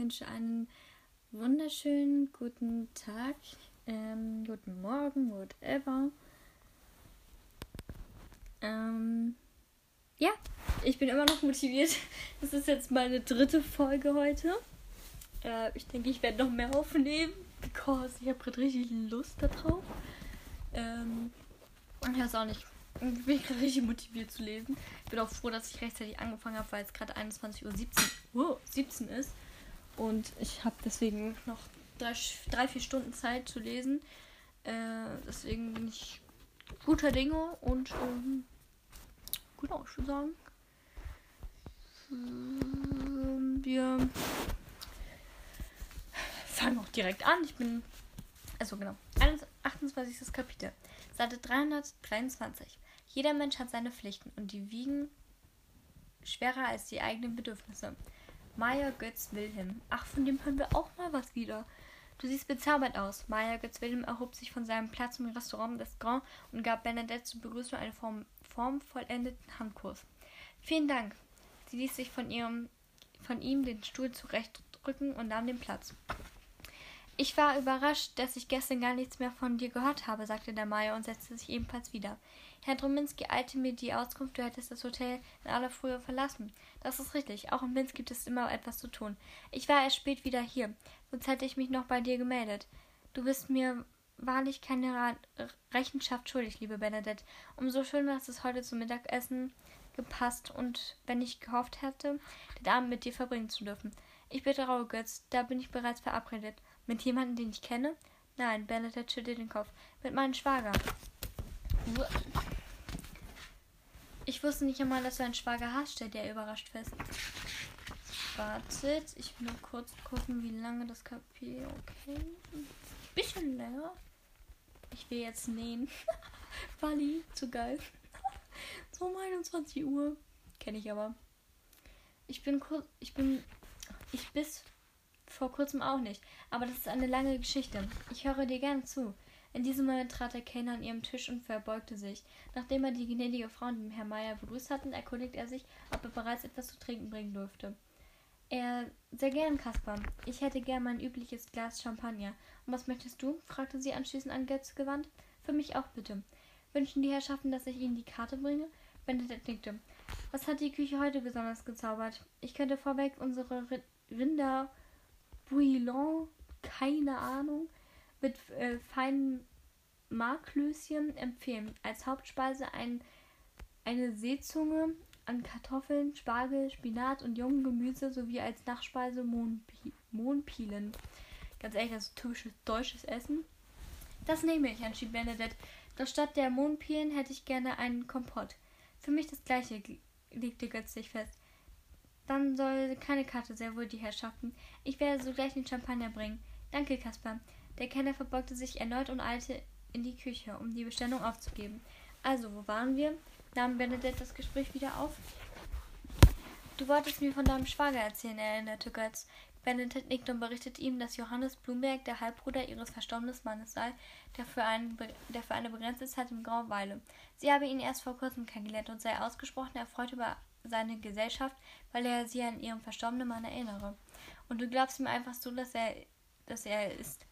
wünsche einen wunderschönen guten Tag, ähm, guten Morgen, whatever. Ähm, ja, ich bin immer noch motiviert. Das ist jetzt meine dritte Folge heute. Äh, ich denke, ich werde noch mehr aufnehmen, because ich habe gerade richtig Lust darauf. Ähm, ich weiß auch nicht. Ich bin gerade richtig motiviert zu lesen. Ich bin auch froh, dass ich rechtzeitig angefangen habe, weil es gerade 21.17 Uhr 17, oh, 17 ist. Und ich habe deswegen noch drei, drei, vier Stunden Zeit zu lesen. Äh, deswegen bin ich guter Dinge und ähm, genau, ich würde sagen, äh, wir fangen auch direkt an. Ich bin, also genau, 28. Kapitel, Seite 323. Jeder Mensch hat seine Pflichten und die wiegen schwerer als die eigenen Bedürfnisse. Maya Götz Wilhelm. Ach, von dem hören wir auch mal was wieder. Du siehst bezaubert aus. Maya Götz Wilhelm erhob sich von seinem Platz im Restaurant des Grand und gab Bernadette zur Begrüßung einen form formvollendeten Handkurs. Vielen Dank. Sie ließ sich von, ihrem, von ihm den Stuhl zurechtrücken und nahm den Platz. Ich war überrascht, dass ich gestern gar nichts mehr von dir gehört habe, sagte der Maya und setzte sich ebenfalls wieder. Herr Drominski eilte mir die Auskunft, du hättest das Hotel in aller Frühe verlassen. Das ist richtig. Auch in Minsk gibt es immer etwas zu tun. Ich war erst spät wieder hier. Sonst hätte ich mich noch bei dir gemeldet. Du bist mir wahrlich keine Rechenschaft schuldig, liebe Bernadette. Umso schöner, dass es heute zum Mittagessen gepasst und wenn ich gehofft hätte, den Abend mit dir verbringen zu dürfen. Ich bitte Raue Götz, da bin ich bereits verabredet. Mit jemandem, den ich kenne? Nein, Bernadette schüttelt den Kopf. Mit meinem Schwager. Ich wusste nicht einmal, dass du einen Schwager hast, stellt er überrascht fest. Wartet, ich will nur kurz gucken, wie lange das Kapitel. Okay. Bisschen länger. Ich will jetzt nähen. Wally, zu geil. so um 21 Uhr. Kenne ich aber. Ich bin kurz. Ich bin. Ich bis vor kurzem auch nicht. Aber das ist eine lange Geschichte. Ich höre dir gerne zu. In diesem Moment trat der Kellner an ihrem Tisch und verbeugte sich. Nachdem er die gnädige Frau und den Herrn Meier begrüßt hatte, erkundigte er sich, ob er bereits etwas zu trinken bringen dürfte. Er, sehr gern, Kaspar. Ich hätte gern mein übliches Glas Champagner. Und was möchtest du? fragte sie anschließend an Götz gewandt. Für mich auch bitte. Wünschen die Herrschaften, dass ich ihnen die Karte bringe? Benedikt nickte. Was hat die Küche heute besonders gezaubert? Ich könnte vorweg unsere Rinder Bouillon, keine Ahnung, mit äh, feinen Marklöschen empfehlen. Als Hauptspeise ein, eine Seezunge an Kartoffeln, Spargel, Spinat und jungen Gemüse sowie als Nachspeise Mohnpi Mohnpielen. Ganz ehrlich, ist typisches deutsches Essen. Das nehme ich, entschied Benedikt. Doch statt der Mohnpielen hätte ich gerne einen Kompott. Für mich das gleiche, legte Götz sich fest. Dann soll keine Karte, sehr wohl die Herrschaften. Ich werde sogleich den Champagner bringen. Danke, Kaspar. Der Kenner verbeugte sich erneut und eilte in die Küche, um die Bestellung aufzugeben. Also, wo waren wir? nahm Benedikt das Gespräch wieder auf. Du wolltest mir von deinem Schwager erzählen, erinnerte Götz. Benedikt nickte und berichtete ihm, dass Johannes Blumberg der Halbbruder ihres verstorbenen Mannes sei, der für, einen, der für eine begrenzte Zeit im Grau weile. Sie habe ihn erst vor kurzem kennengelernt und sei ausgesprochen erfreut über seine Gesellschaft, weil er sie an ihren verstorbenen Mann erinnere. Und du glaubst ihm einfach so, dass er, dass er ist.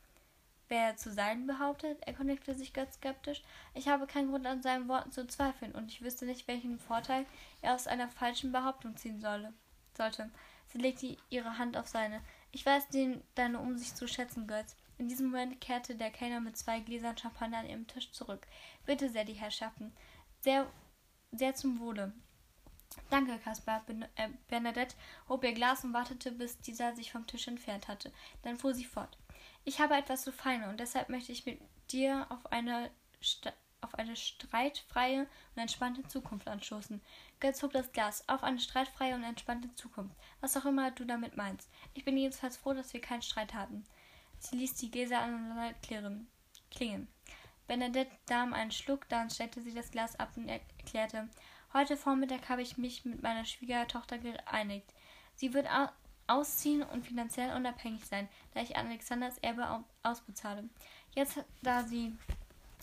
Wer er zu sein behauptet, erkundigte sich Götz skeptisch. Ich habe keinen Grund an seinen Worten zu zweifeln und ich wüsste nicht, welchen Vorteil er aus einer falschen Behauptung ziehen solle, sollte. Sie legte ihre Hand auf seine. Ich weiß den, deine Umsicht zu schätzen, Götz. In diesem Moment kehrte der Kellner mit zwei Gläsern Champagner an ihrem Tisch zurück. Bitte sehr, die Herrschaften. Sehr, sehr zum Wohle. Danke, Kaspar. Ben äh, Bernadette hob ihr Glas und wartete, bis dieser sich vom Tisch entfernt hatte. Dann fuhr sie fort. Ich habe etwas zu feine und deshalb möchte ich mit dir auf eine, St auf eine streitfreie und entspannte Zukunft anstoßen. Götz hob das Glas. Auf eine streitfreie und entspannte Zukunft. Was auch immer du damit meinst. Ich bin jedenfalls froh, dass wir keinen Streit hatten. Sie ließ die Gläser aneinander klingen. Bernadette nahm einen Schluck, dann stellte sie das Glas ab und erklärte, heute Vormittag habe ich mich mit meiner Schwiegertochter geeinigt. Sie wird ausziehen und finanziell unabhängig sein, da ich Alexanders Erbe ausbezahle. Jetzt, da sie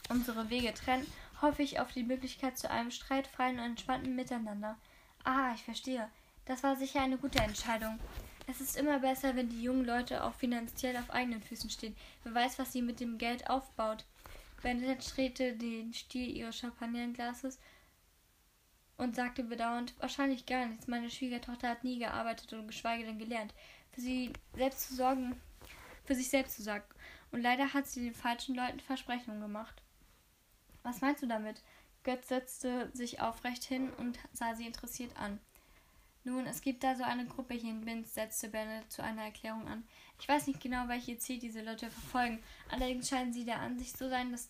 unsere Wege trennen, hoffe ich auf die Möglichkeit zu einem streitfreien und entspannten Miteinander. Ah, ich verstehe. Das war sicher eine gute Entscheidung. Es ist immer besser, wenn die jungen Leute auch finanziell auf eigenen Füßen stehen. Wer weiß, was sie mit dem Geld aufbaut. Bernadette drehte den Stiel ihres Champagnerglases und sagte bedauernd, wahrscheinlich gar nichts. Meine Schwiegertochter hat nie gearbeitet und geschweige denn gelernt, für sie selbst zu sorgen, für sich selbst zu sorgen. Und leider hat sie den falschen Leuten Versprechungen gemacht. Was meinst du damit? Götz setzte sich aufrecht hin und sah sie interessiert an. Nun, es gibt da so eine Gruppe hier in Binz, setzte Bennett zu einer Erklärung an. Ich weiß nicht genau, welche Ziel diese Leute verfolgen. Allerdings scheinen sie der Ansicht zu sein, dass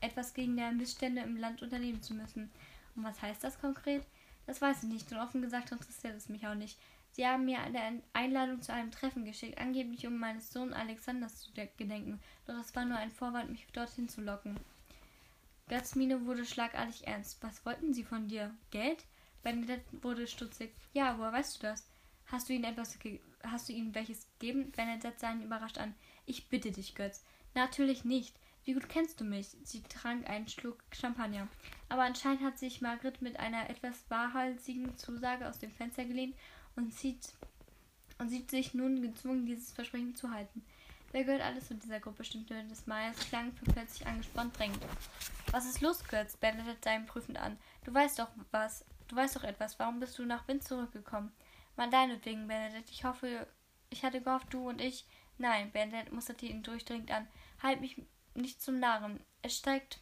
etwas gegen die Missstände im Land unternehmen zu müssen. Und was heißt das konkret? Das weiß ich nicht und offen gesagt interessiert es mich auch nicht. Sie haben mir eine Einladung zu einem Treffen geschickt, angeblich um meines Sohnes Alexanders zu gedenken, doch es war nur ein Vorwand, mich dorthin zu locken. Götz Miene wurde schlagartig ernst. Was wollten sie von dir? Geld? Bernadette wurde stutzig. Ja, woher weißt du das? Hast du ihnen etwas hast du ihnen welches gegeben? Bernadette sah ihn überrascht an. Ich bitte dich, Götz. Natürlich nicht. Wie gut kennst du mich? Sie trank einen Schluck Champagner. Aber anscheinend hat sich Margret mit einer etwas wahrhalsigen Zusage aus dem Fenster gelehnt und sieht, und sieht sich nun gezwungen, dieses Versprechen zu halten. Wer gehört alles zu dieser Gruppe? stimmte des Meyers klang für plötzlich angespannt drängend. Was ist los, Götz? Bernadette ihn prüfend an. Du weißt doch was. Du weißt doch etwas. Warum bist du nach Wind zurückgekommen? Mal deinetwegen, Bernadette. Ich hoffe, ich hatte gehofft, du und ich. Nein, Bernadette musterte ihn durchdringend an. Halt mich nicht zum Narren. Es steigt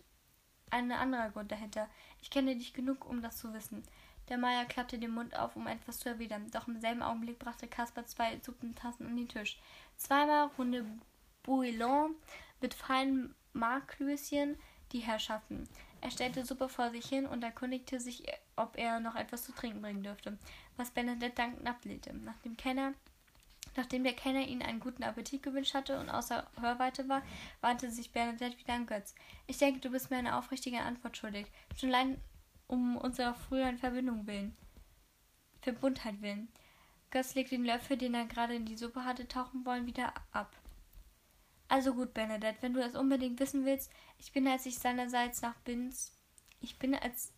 ein anderer Grund dahinter. Ich kenne dich genug, um das zu wissen. Der Meier klappte den Mund auf, um etwas zu erwidern, doch im selben Augenblick brachte Caspar zwei Suppentassen an den Tisch. Zweimal runde Bouillon mit feinen Marklöschen die Herrschaften. Er stellte Suppe vor sich hin und erkundigte sich, ob er noch etwas zu trinken bringen dürfte, was Bernadette dankend ablehnte. Nach dem Kenner Nachdem der Kenner ihnen einen guten Appetit gewünscht hatte und außer Hörweite war, wandte sich Bernadette wieder an Götz. Ich denke, du bist mir eine aufrichtige Antwort schuldig. Schon allein um unserer früheren Verbindung willen. Verbundheit willen. Götz legte den Löffel, den er gerade in die Suppe hatte tauchen wollen, wieder ab. Also gut, Bernadette, wenn du es unbedingt wissen willst, ich bin, als ich seinerseits nach Binz, ich bin, als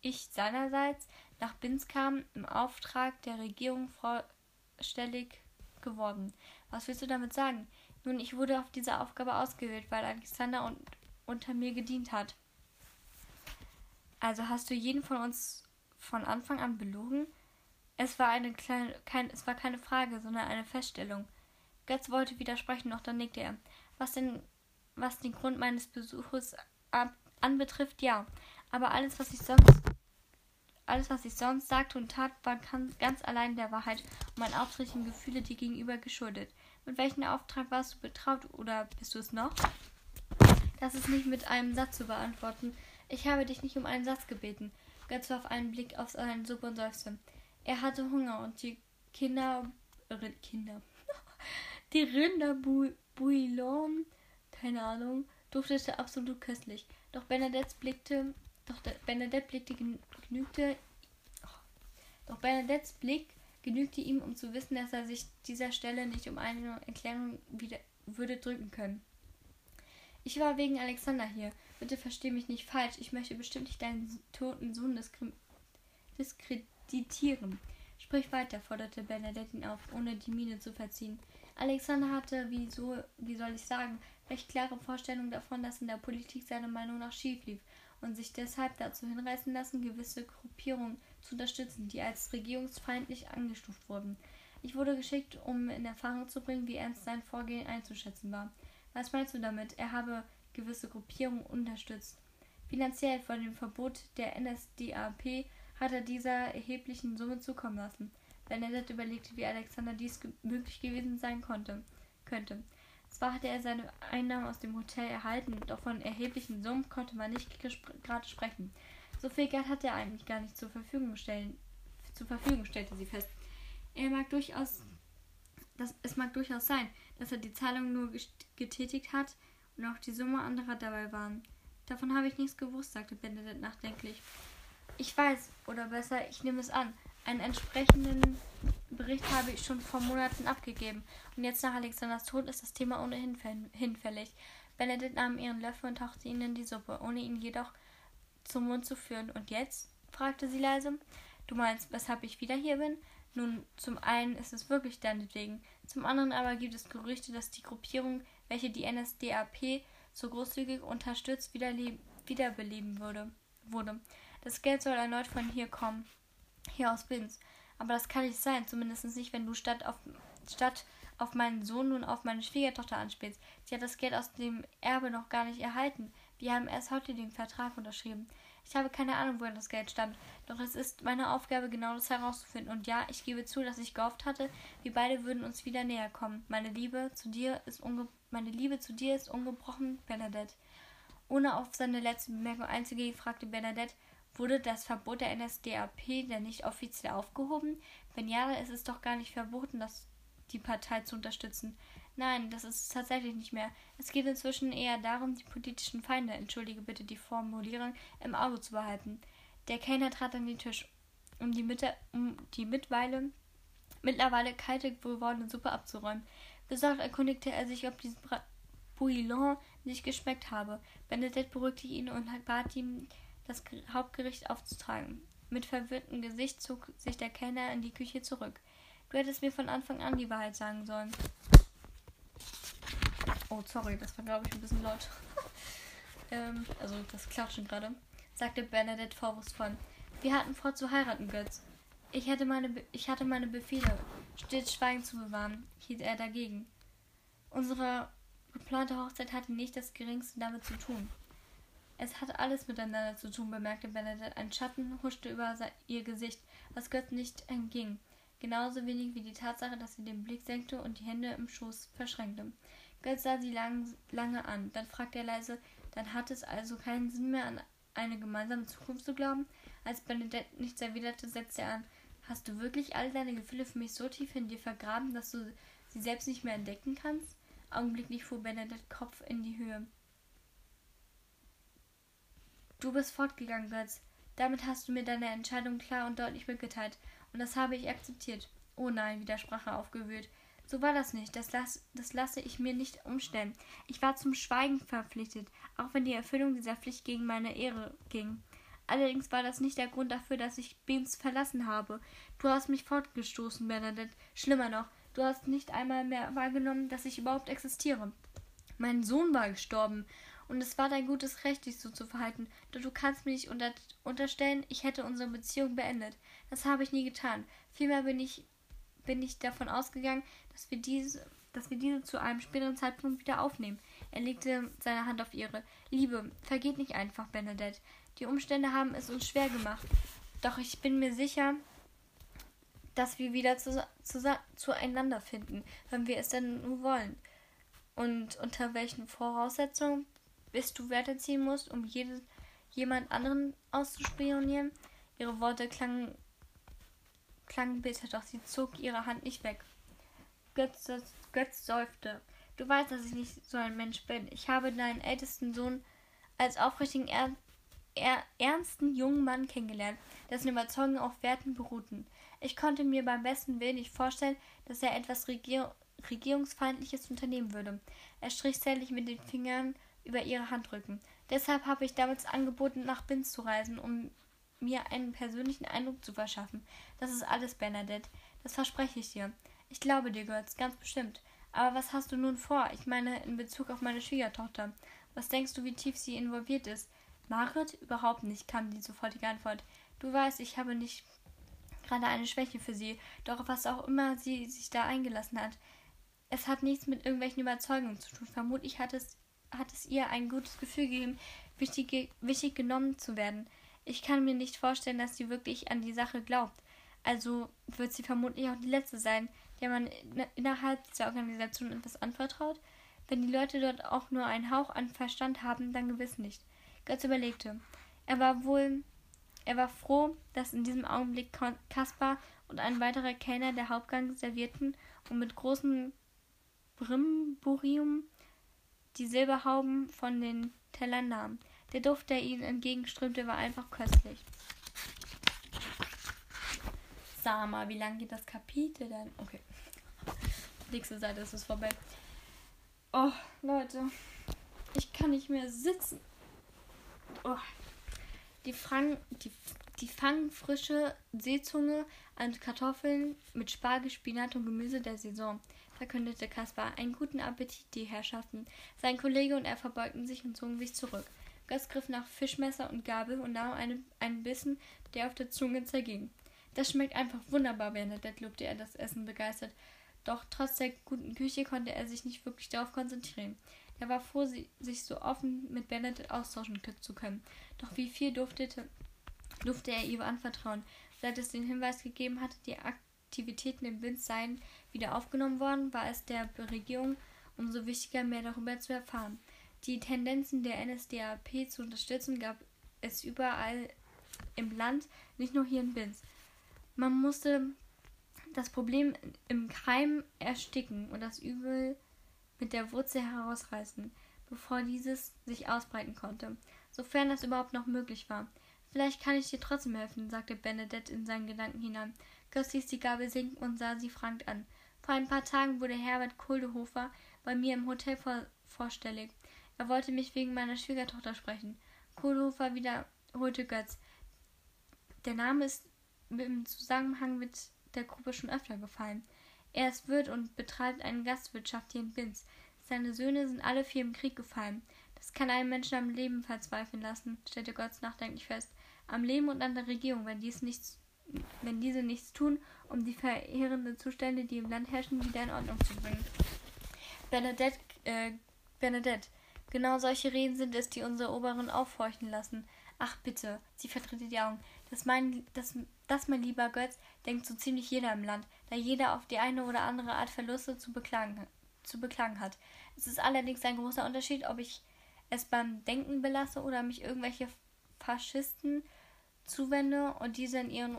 ich seinerseits nach Binz kam, im Auftrag der Regierung vorstellig geworden. Was willst du damit sagen? Nun, ich wurde auf diese Aufgabe ausgewählt, weil Alexander un unter mir gedient hat. Also hast du jeden von uns von Anfang an belogen? Es war eine kleine, kein, es war keine Frage, sondern eine Feststellung. Götz wollte widersprechen, doch dann nickte er. Was denn, was den Grund meines Besuches anbetrifft, ja. Aber alles, was ich sonst alles, was ich sonst sagte und tat, war ganz allein der Wahrheit und meinen aufrichtigen Gefühle dir gegenüber geschuldet. Mit welchem Auftrag warst du betraut oder bist du es noch? Das ist nicht mit einem Satz zu beantworten. Ich habe dich nicht um einen Satz gebeten. Götz warf einen Blick auf seinen Suppe und seufzte. Er hatte Hunger und die Kinder. Kinder. die Rinderbouillon, keine Ahnung, duftete absolut köstlich. Doch Bernadette blickte doch Bernadette blickte genügte. Oh, doch Bernadettes Blick genügte ihm, um zu wissen, dass er sich dieser Stelle nicht um eine Erklärung wieder würde drücken können. Ich war wegen Alexander hier. Bitte versteh mich nicht falsch. Ich möchte bestimmt nicht deinen toten Sohn diskreditieren. Sprich weiter, forderte Bernadette ihn auf, ohne die Miene zu verziehen. Alexander hatte, wie, so, wie soll ich sagen, recht klare Vorstellungen davon, dass in der Politik seiner Meinung nach schief lief und sich deshalb dazu hinreißen lassen, gewisse Gruppierungen zu unterstützen, die als regierungsfeindlich angestuft wurden. Ich wurde geschickt, um in Erfahrung zu bringen, wie ernst sein Vorgehen einzuschätzen war. Was meinst du damit? Er habe gewisse Gruppierungen unterstützt. Finanziell vor dem Verbot der NSDAP hat er dieser erheblichen Summe zukommen lassen. Bernadette überlegte, wie Alexander dies möglich gewesen sein konnte, könnte. Zwar hatte er seine Einnahmen aus dem Hotel erhalten, doch von erheblichen Summen konnte man nicht gerade sprechen. So viel Geld hatte er eigentlich gar nicht zur Verfügung stellen, zur Verfügung stellte sie fest. Er mag durchaus, das, es mag durchaus sein, dass er die Zahlung nur getätigt hat und auch die Summe anderer dabei waren. Davon habe ich nichts gewusst, sagte Benedikt nachdenklich. Ich weiß, oder besser, ich nehme es an, einen entsprechenden Bericht habe ich schon vor Monaten abgegeben. Und jetzt nach Alexanders Tod ist das Thema ohnehin hinfällig. Benedikt nahm ihren Löffel und tauchte ihn in die Suppe, ohne ihn jedoch zum Mund zu führen. Und jetzt? fragte sie leise. Du meinst, weshalb ich wieder hier bin? Nun, zum einen ist es wirklich deinetwegen, zum anderen aber gibt es Gerüchte, dass die Gruppierung, welche die NSDAP so großzügig unterstützt, wiederbeleben würde, wurde. Das Geld soll erneut von hier kommen, hier aus Binz. Aber das kann nicht sein, zumindest nicht, wenn du statt auf, statt auf meinen Sohn nun auf meine Schwiegertochter anspielst. Sie hat das Geld aus dem Erbe noch gar nicht erhalten. Wir haben erst heute den Vertrag unterschrieben. Ich habe keine Ahnung, woher das Geld stammt, doch es ist meine Aufgabe, genau das herauszufinden. Und ja, ich gebe zu, dass ich gehofft hatte, wir beide würden uns wieder näher kommen. Meine Liebe zu dir ist, unge meine Liebe zu dir ist ungebrochen, Bernadette. Ohne auf seine letzte Bemerkung einzugehen, fragte Bernadette, Wurde das Verbot der NSDAP denn nicht offiziell aufgehoben? Wenn ja, ist es doch gar nicht verboten, das, die Partei zu unterstützen. Nein, das ist es tatsächlich nicht mehr. Es geht inzwischen eher darum, die politischen Feinde, entschuldige bitte die Formulierung, im Auge zu behalten. Der Kellner trat an den Tisch, um die, Mitte, um die Mitweile, mittlerweile kalte gewordene Suppe abzuräumen. Besorgt erkundigte er sich, ob dieses Bouillon nicht geschmeckt habe. Benedette beruhigte ihn und bat ihm, das Hauptgericht aufzutragen. Mit verwirrtem Gesicht zog sich der Kellner in die Küche zurück. Du hättest mir von Anfang an die Wahrheit sagen sollen. Oh, sorry, das war, glaube ich, ein bisschen laut. ähm, also das Klatschen gerade, sagte Bernadette vorwurfsvoll. Wir hatten vor zu heiraten, Götz. Ich, hätte meine Be ich hatte meine Befehle, stets Schweigen zu bewahren, hielt er dagegen. Unsere geplante Hochzeit hatte nicht das geringste damit zu tun. Es hat alles miteinander zu tun, bemerkte Bernadette. Ein Schatten huschte über ihr Gesicht, was Götz nicht entging. Genauso wenig wie die Tatsache, dass sie den Blick senkte und die Hände im Schoß verschränkte. Götz sah sie lang, lange an. Dann fragte er leise, dann hat es also keinen Sinn mehr, an eine gemeinsame Zukunft zu glauben? Als Bernadette nichts erwiderte, setzte er an. Hast du wirklich all deine Gefühle für mich so tief in dir vergraben, dass du sie selbst nicht mehr entdecken kannst? Augenblicklich fuhr Bernadette Kopf in die Höhe. Du bist fortgegangen, Götz. Damit hast du mir deine Entscheidung klar und deutlich mitgeteilt, und das habe ich akzeptiert. Oh nein, widersprach er aufgewühlt. So war das nicht. Das, las, das lasse ich mir nicht umstellen. Ich war zum Schweigen verpflichtet, auch wenn die Erfüllung dieser Pflicht gegen meine Ehre ging. Allerdings war das nicht der Grund dafür, dass ich Beams verlassen habe. Du hast mich fortgestoßen, Bernadette. Schlimmer noch, du hast nicht einmal mehr wahrgenommen, dass ich überhaupt existiere. Mein Sohn war gestorben, und es war dein gutes Recht, dich so zu verhalten. Doch du kannst mir nicht unter unterstellen, ich hätte unsere Beziehung beendet. Das habe ich nie getan. Vielmehr bin ich, bin ich davon ausgegangen, dass wir diese dass wir diese zu einem späteren Zeitpunkt wieder aufnehmen. Er legte seine Hand auf ihre. Liebe, vergeht nicht einfach, Bernadette. Die Umstände haben es uns schwer gemacht. Doch ich bin mir sicher, dass wir wieder zu, zu, zueinander finden, wenn wir es denn nur wollen. Und unter welchen Voraussetzungen bis du Werte ziehen musst, um jede, jemand anderen auszuspionieren. Ihre Worte klangen, klangen bitter, doch sie zog ihre Hand nicht weg. Götz, Götz seufzte. Du weißt, dass ich nicht so ein Mensch bin. Ich habe deinen ältesten Sohn als aufrichtigen, er, er, ernsten jungen Mann kennengelernt, dessen Überzeugungen auf Werten beruhten. Ich konnte mir beim besten Willen nicht vorstellen, dass er etwas Regier Regierungsfeindliches unternehmen würde. Er strich zärtlich mit den Fingern über ihre Handrücken. Deshalb habe ich damals angeboten, nach Binz zu reisen, um mir einen persönlichen Eindruck zu verschaffen. Das ist alles, Bernadette. Das verspreche ich dir. Ich glaube dir, Götz, ganz bestimmt. Aber was hast du nun vor? Ich meine, in Bezug auf meine Schwiegertochter. Was denkst du, wie tief sie involviert ist? Margaret? Überhaupt nicht, kam die sofortige Antwort. Du weißt, ich habe nicht gerade eine Schwäche für sie, doch was auch immer sie sich da eingelassen hat. Es hat nichts mit irgendwelchen Überzeugungen zu tun. Vermutlich hat es hat es ihr ein gutes Gefühl gegeben, wichtig, wichtig genommen zu werden. Ich kann mir nicht vorstellen, dass sie wirklich an die Sache glaubt. Also wird sie vermutlich auch die letzte sein, der man innerhalb dieser Organisation etwas anvertraut. Wenn die Leute dort auch nur einen Hauch an Verstand haben, dann gewiss nicht. Götz überlegte. Er war wohl, er war froh, dass in diesem Augenblick Kaspar und ein weiterer Kellner der Hauptgang servierten und mit großem Brimborium die Silberhauben von den Tellern nahm. Der Duft, der ihnen entgegenströmte, war einfach köstlich. Sag mal, wie lang geht das Kapitel denn? Okay. Nächste Seite ist es vorbei. Oh, Leute. Ich kann nicht mehr sitzen. Oh. Die Frank. Die, Die fangen frische Seezunge an Kartoffeln mit Spargel, Spinat und Gemüse der Saison, verkündete Kaspar. Einen guten Appetit, die Herrschaften. Sein Kollege und er verbeugten sich und zogen sich zurück. Götz griff nach Fischmesser und Gabel und nahm eine, einen Bissen, der auf der Zunge zerging. Das schmeckt einfach wunderbar, Bernadette, lobte er das Essen begeistert. Doch trotz der guten Küche konnte er sich nicht wirklich darauf konzentrieren. Er war froh, sich so offen mit Bernadette austauschen zu können. Doch wie viel durftete, durfte er ihr anvertrauen? Seit es den Hinweis gegeben hatte, die Aktivitäten im Wind seien wieder aufgenommen worden, war es der Regierung umso wichtiger, mehr darüber zu erfahren. Die Tendenzen der NSDAP zu unterstützen gab es überall im Land, nicht nur hier in Binz. Man musste das Problem im Keim ersticken und das Übel mit der Wurzel herausreißen, bevor dieses sich ausbreiten konnte, sofern das überhaupt noch möglich war. Vielleicht kann ich dir trotzdem helfen, sagte Benedette in seinen Gedanken hinein. Götz ließ die Gabel sinken und sah sie fragend an. Vor ein paar Tagen wurde Herbert Kohlehofer bei mir im Hotel vor vorstellig. Er wollte mich wegen meiner Schwiegertochter sprechen. Kohlehofer wiederholte Götz. Der Name ist im Zusammenhang mit der Gruppe schon öfter gefallen. Er ist Wirt und betreibt eine Gastwirtschaft hier in Binz. Seine Söhne sind alle vier im Krieg gefallen. Das kann einen Menschen am Leben verzweifeln lassen, stellte Götz nachdenklich fest. Am Leben und an der Regierung, wenn, dies nichts, wenn diese nichts tun, um die verheerenden Zustände, die im Land herrschen, wieder in Ordnung zu bringen. Bernadette, äh, Bernadette, genau solche Reden sind es, die unsere Oberen aufhorchen lassen. Ach bitte, sie verdrehte die Augen. Das, mein, das, das, mein lieber Götz, denkt so ziemlich jeder im Land, da jeder auf die eine oder andere Art Verluste zu beklagen, zu beklagen hat. Es ist allerdings ein großer Unterschied, ob ich es beim Denken belasse oder mich irgendwelche Faschisten zuwende und diese in ihren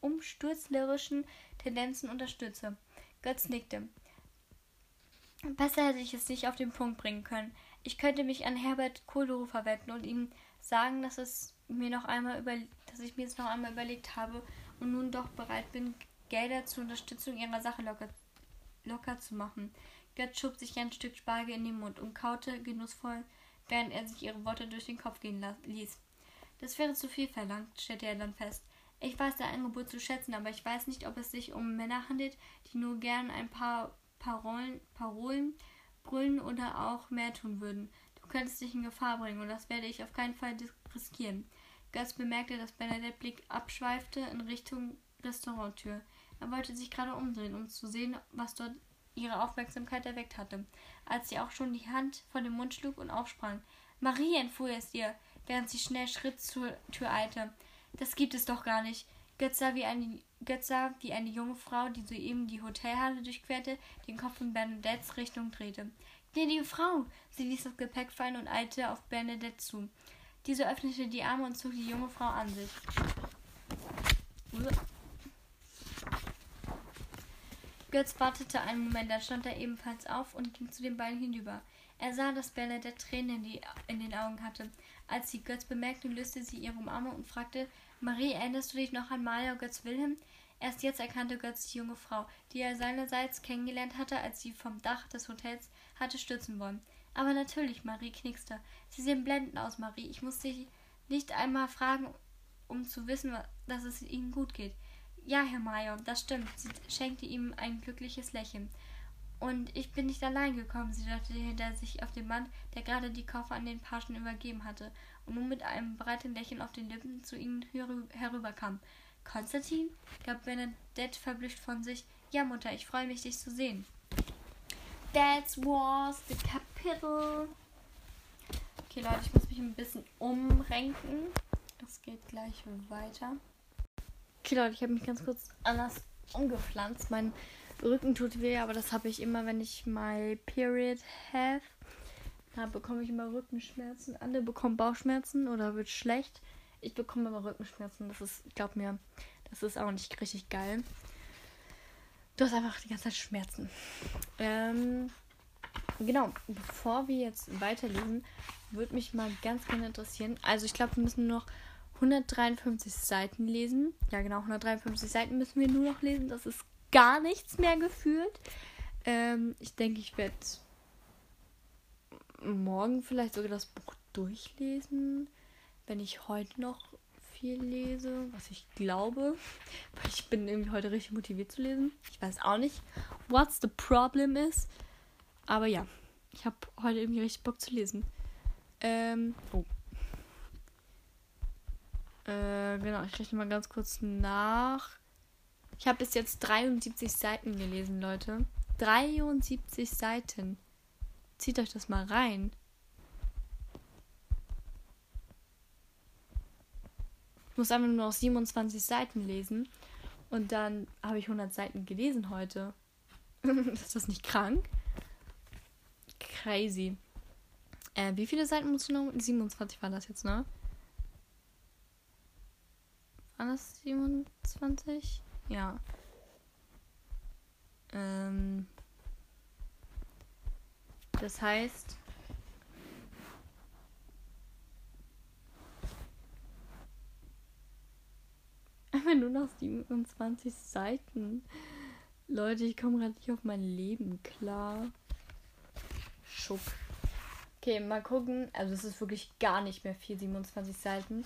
umstürzlerischen Tendenzen unterstütze. Götz nickte. Besser hätte ich es nicht auf den Punkt bringen können. Ich könnte mich an Herbert Kohlhofer wetten und ihm sagen, dass es mir noch einmal über, dass ich mir jetzt noch einmal überlegt habe und nun doch bereit bin, Gelder zur Unterstützung ihrer Sache locker, locker zu machen. Gerd schob sich ein Stück Spargel in den Mund und kaute genussvoll, während er sich ihre Worte durch den Kopf gehen ließ. Das wäre zu viel verlangt, stellte er dann fest. Ich weiß dein Angebot zu schätzen, aber ich weiß nicht, ob es sich um Männer handelt, die nur gern ein paar Parolen, Parolen brüllen oder auch mehr tun würden. Du könntest dich in Gefahr bringen und das werde ich auf keinen Fall riskieren. Götz bemerkte, dass Bernadette Blick abschweifte in Richtung Restauranttür. Er wollte sich gerade umdrehen, um zu sehen, was dort ihre Aufmerksamkeit erweckt hatte, als sie auch schon die Hand vor den Mund schlug und aufsprang. Marie entfuhr es ihr, während sie schnell Schritt zur Tür eilte. Das gibt es doch gar nicht. Götz sah, wie eine, Götz sah, wie eine junge Frau, die soeben die Hotelhalle durchquerte, den Kopf in Bernadettes Richtung drehte. Gnädige Frau! Sie ließ das Gepäck fallen und eilte auf Bernadette zu. Diese öffnete die Arme und zog die junge Frau an sich. Götz wartete einen Moment, dann stand er ebenfalls auf und ging zu den beiden hinüber. Er sah, dass Bernadette Tränen in, die, in den Augen hatte. Als sie Götz bemerkte, löste sie ihre Arme und fragte, Marie, erinnerst du dich noch an Maja Götz Wilhelm? Erst jetzt erkannte Götz die junge Frau, die er seinerseits kennengelernt hatte, als sie vom Dach des Hotels hatte stürzen wollen. Aber natürlich, Marie knickste. Sie sehen blendend aus, Marie. Ich muss Sie nicht einmal fragen, um zu wissen, dass es Ihnen gut geht. Ja, Herr Major, das stimmt. Sie schenkte ihm ein glückliches Lächeln. Und ich bin nicht allein gekommen, sie dachte hinter sich auf den Mann, der gerade die Koffer an den Pagen übergeben hatte und nun mit einem breiten Lächeln auf den Lippen zu ihnen herüberkam. Konstantin? gab Benedette verblüfft von sich. Ja, Mutter, ich freue mich, dich zu sehen. That was the capital. Okay, Leute, ich muss mich ein bisschen umrenken. Das geht gleich weiter. Okay, Leute, ich habe mich ganz kurz anders umgepflanzt. Mein Rücken tut weh, aber das habe ich immer, wenn ich my period have. Da bekomme ich immer Rückenschmerzen. Andere bekommen Bauchschmerzen oder wird schlecht. Ich bekomme immer Rückenschmerzen. Das ist, glaub mir, das ist auch nicht richtig geil. Du hast einfach die ganze Zeit Schmerzen. Ähm, genau, bevor wir jetzt weiterlesen, würde mich mal ganz gerne interessieren. Also ich glaube, wir müssen noch 153 Seiten lesen. Ja, genau, 153 Seiten müssen wir nur noch lesen. Das ist gar nichts mehr gefühlt. Ähm, ich denke, ich werde morgen vielleicht sogar das Buch durchlesen. wenn ich heute noch viel lese, was ich glaube. Weil ich bin irgendwie heute richtig motiviert zu lesen. Ich weiß auch nicht, what's the problem is. Aber ja, ich habe heute irgendwie richtig Bock zu lesen. Ähm, oh. Äh, genau, ich rechne mal ganz kurz nach. Ich habe bis jetzt 73 Seiten gelesen, Leute. 73 Seiten. Zieht euch das mal rein. Ich muss einfach nur noch 27 Seiten lesen. Und dann habe ich 100 Seiten gelesen heute. ist das nicht krank? Crazy. Äh, wie viele Seiten musst du noch? 27 war das jetzt, ne? Das 27? Ja. Ähm. Das heißt, Einfach nur noch 27 Seiten. Leute, ich komme gerade nicht auf mein Leben klar. Schuck. Okay, mal gucken. Also es ist wirklich gar nicht mehr viel, 27 Seiten.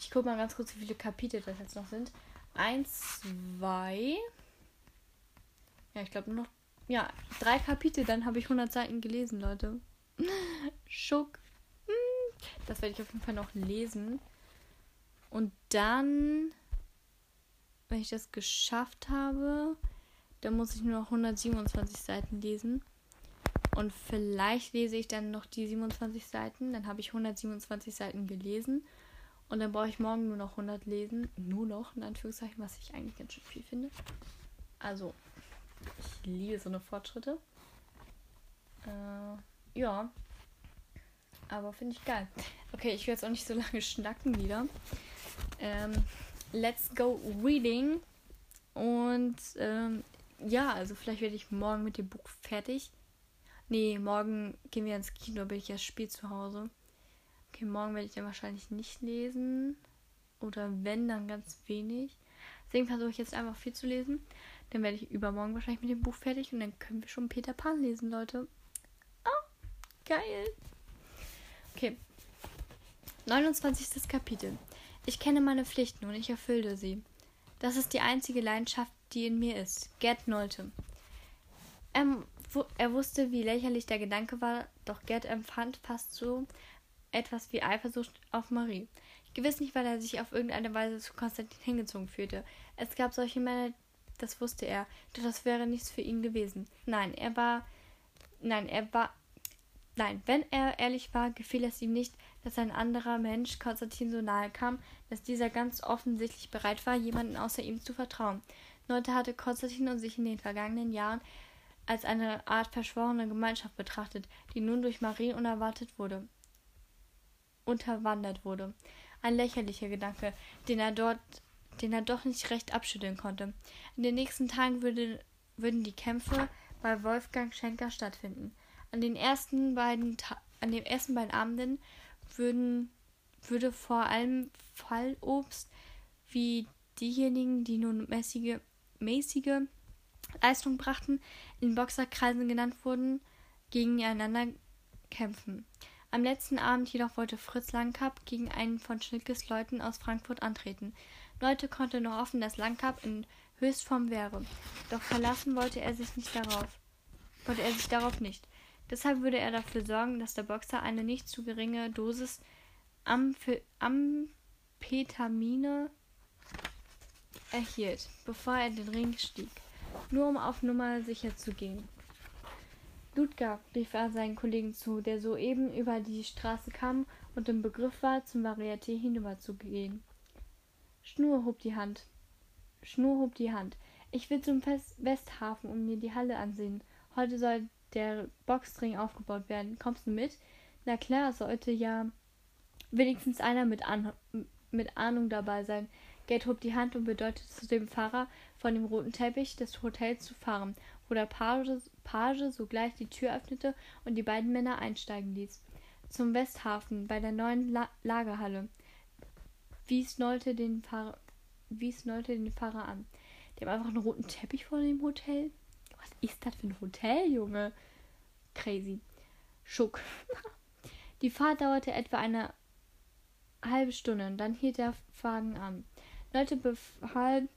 Ich gucke mal ganz kurz, wie viele Kapitel das jetzt noch sind. Eins, zwei. Ja, ich glaube nur noch. Ja, drei Kapitel, dann habe ich 100 Seiten gelesen, Leute. Schuck. Hm. Das werde ich auf jeden Fall noch lesen. Und dann wenn ich das geschafft habe, dann muss ich nur noch 127 Seiten lesen. Und vielleicht lese ich dann noch die 27 Seiten. Dann habe ich 127 Seiten gelesen. Und dann brauche ich morgen nur noch 100 lesen. Nur noch, in Anführungszeichen, was ich eigentlich ganz schön viel finde. Also, ich liebe so eine Fortschritte. Äh, ja. Aber finde ich geil. Okay, ich will jetzt auch nicht so lange schnacken wieder. Ähm, Let's Go Reading. Und ähm, ja, also vielleicht werde ich morgen mit dem Buch fertig. Nee, morgen gehen wir ins Kino, bin ich erst spät zu Hause. Okay, morgen werde ich dann wahrscheinlich nicht lesen. Oder wenn, dann ganz wenig. Deswegen versuche ich jetzt einfach viel zu lesen. Dann werde ich übermorgen wahrscheinlich mit dem Buch fertig und dann können wir schon Peter Pan lesen, Leute. Oh, geil. Okay. 29. Kapitel. Ich kenne meine Pflichten und ich erfülle sie. Das ist die einzige Leidenschaft, die in mir ist. Gerd Nolte. Er, er wusste, wie lächerlich der Gedanke war, doch Gerd empfand fast so etwas wie Eifersucht auf Marie. Gewiss nicht, weil er sich auf irgendeine Weise zu Konstantin hingezogen fühlte. Es gab solche Männer, das wusste er, doch das wäre nichts für ihn gewesen. Nein, er war. Nein, er war. Nein, wenn er ehrlich war, gefiel es ihm nicht, dass ein anderer Mensch Konstantin so nahe kam, dass dieser ganz offensichtlich bereit war, jemanden außer ihm zu vertrauen. Neute hatte Konstantin und sich in den vergangenen Jahren als eine Art verschworene Gemeinschaft betrachtet, die nun durch Marie unerwartet wurde, unterwandert wurde. Ein lächerlicher Gedanke, den er dort, den er doch nicht recht abschütteln konnte. In den nächsten Tagen würde, würden die Kämpfe bei Wolfgang Schenker stattfinden. An den ersten beiden, an den ersten beiden Abenden würden, würde vor allem Fallobst wie diejenigen, die nun mäßige, mäßige Leistung brachten, in Boxerkreisen genannt wurden, gegeneinander kämpfen. Am letzten Abend jedoch wollte Fritz Langkapp gegen einen von Schnittges Leuten aus Frankfurt antreten. Leute konnte noch hoffen, dass Langkapp in Höchstform wäre, doch verlassen wollte er sich nicht darauf. Wollte er sich darauf nicht. Deshalb würde er dafür sorgen, dass der Boxer eine nicht zu geringe Dosis Amph Amphetamine erhielt, bevor er den Ring stieg, nur um auf Nummer sicher zu gehen. Ludger rief er seinen Kollegen zu, der soeben über die Straße kam und im Begriff war, zum Varieté hinüberzugehen. Schnur hob die Hand. Schnur hob die Hand. Ich will zum Westhafen und mir die Halle ansehen. Heute soll der Boxring aufgebaut werden. Kommst du mit? Na klar, sollte ja wenigstens einer mit, An mit Ahnung dabei sein. Geld hob die Hand und bedeutete zu dem Fahrer von dem roten Teppich des Hotels zu fahren, wo der Page, Page sogleich die Tür öffnete und die beiden Männer einsteigen ließ. Zum Westhafen bei der neuen La Lagerhalle wies Nolte den Fahrer, wies Nolte den Fahrer an. Die haben einfach einen roten Teppich vor dem Hotel. Was ist das für ein Hotel, Junge? Crazy. Schuck. Die Fahrt dauerte etwa eine halbe Stunde. Dann hielt der Wagen an. Leute befahl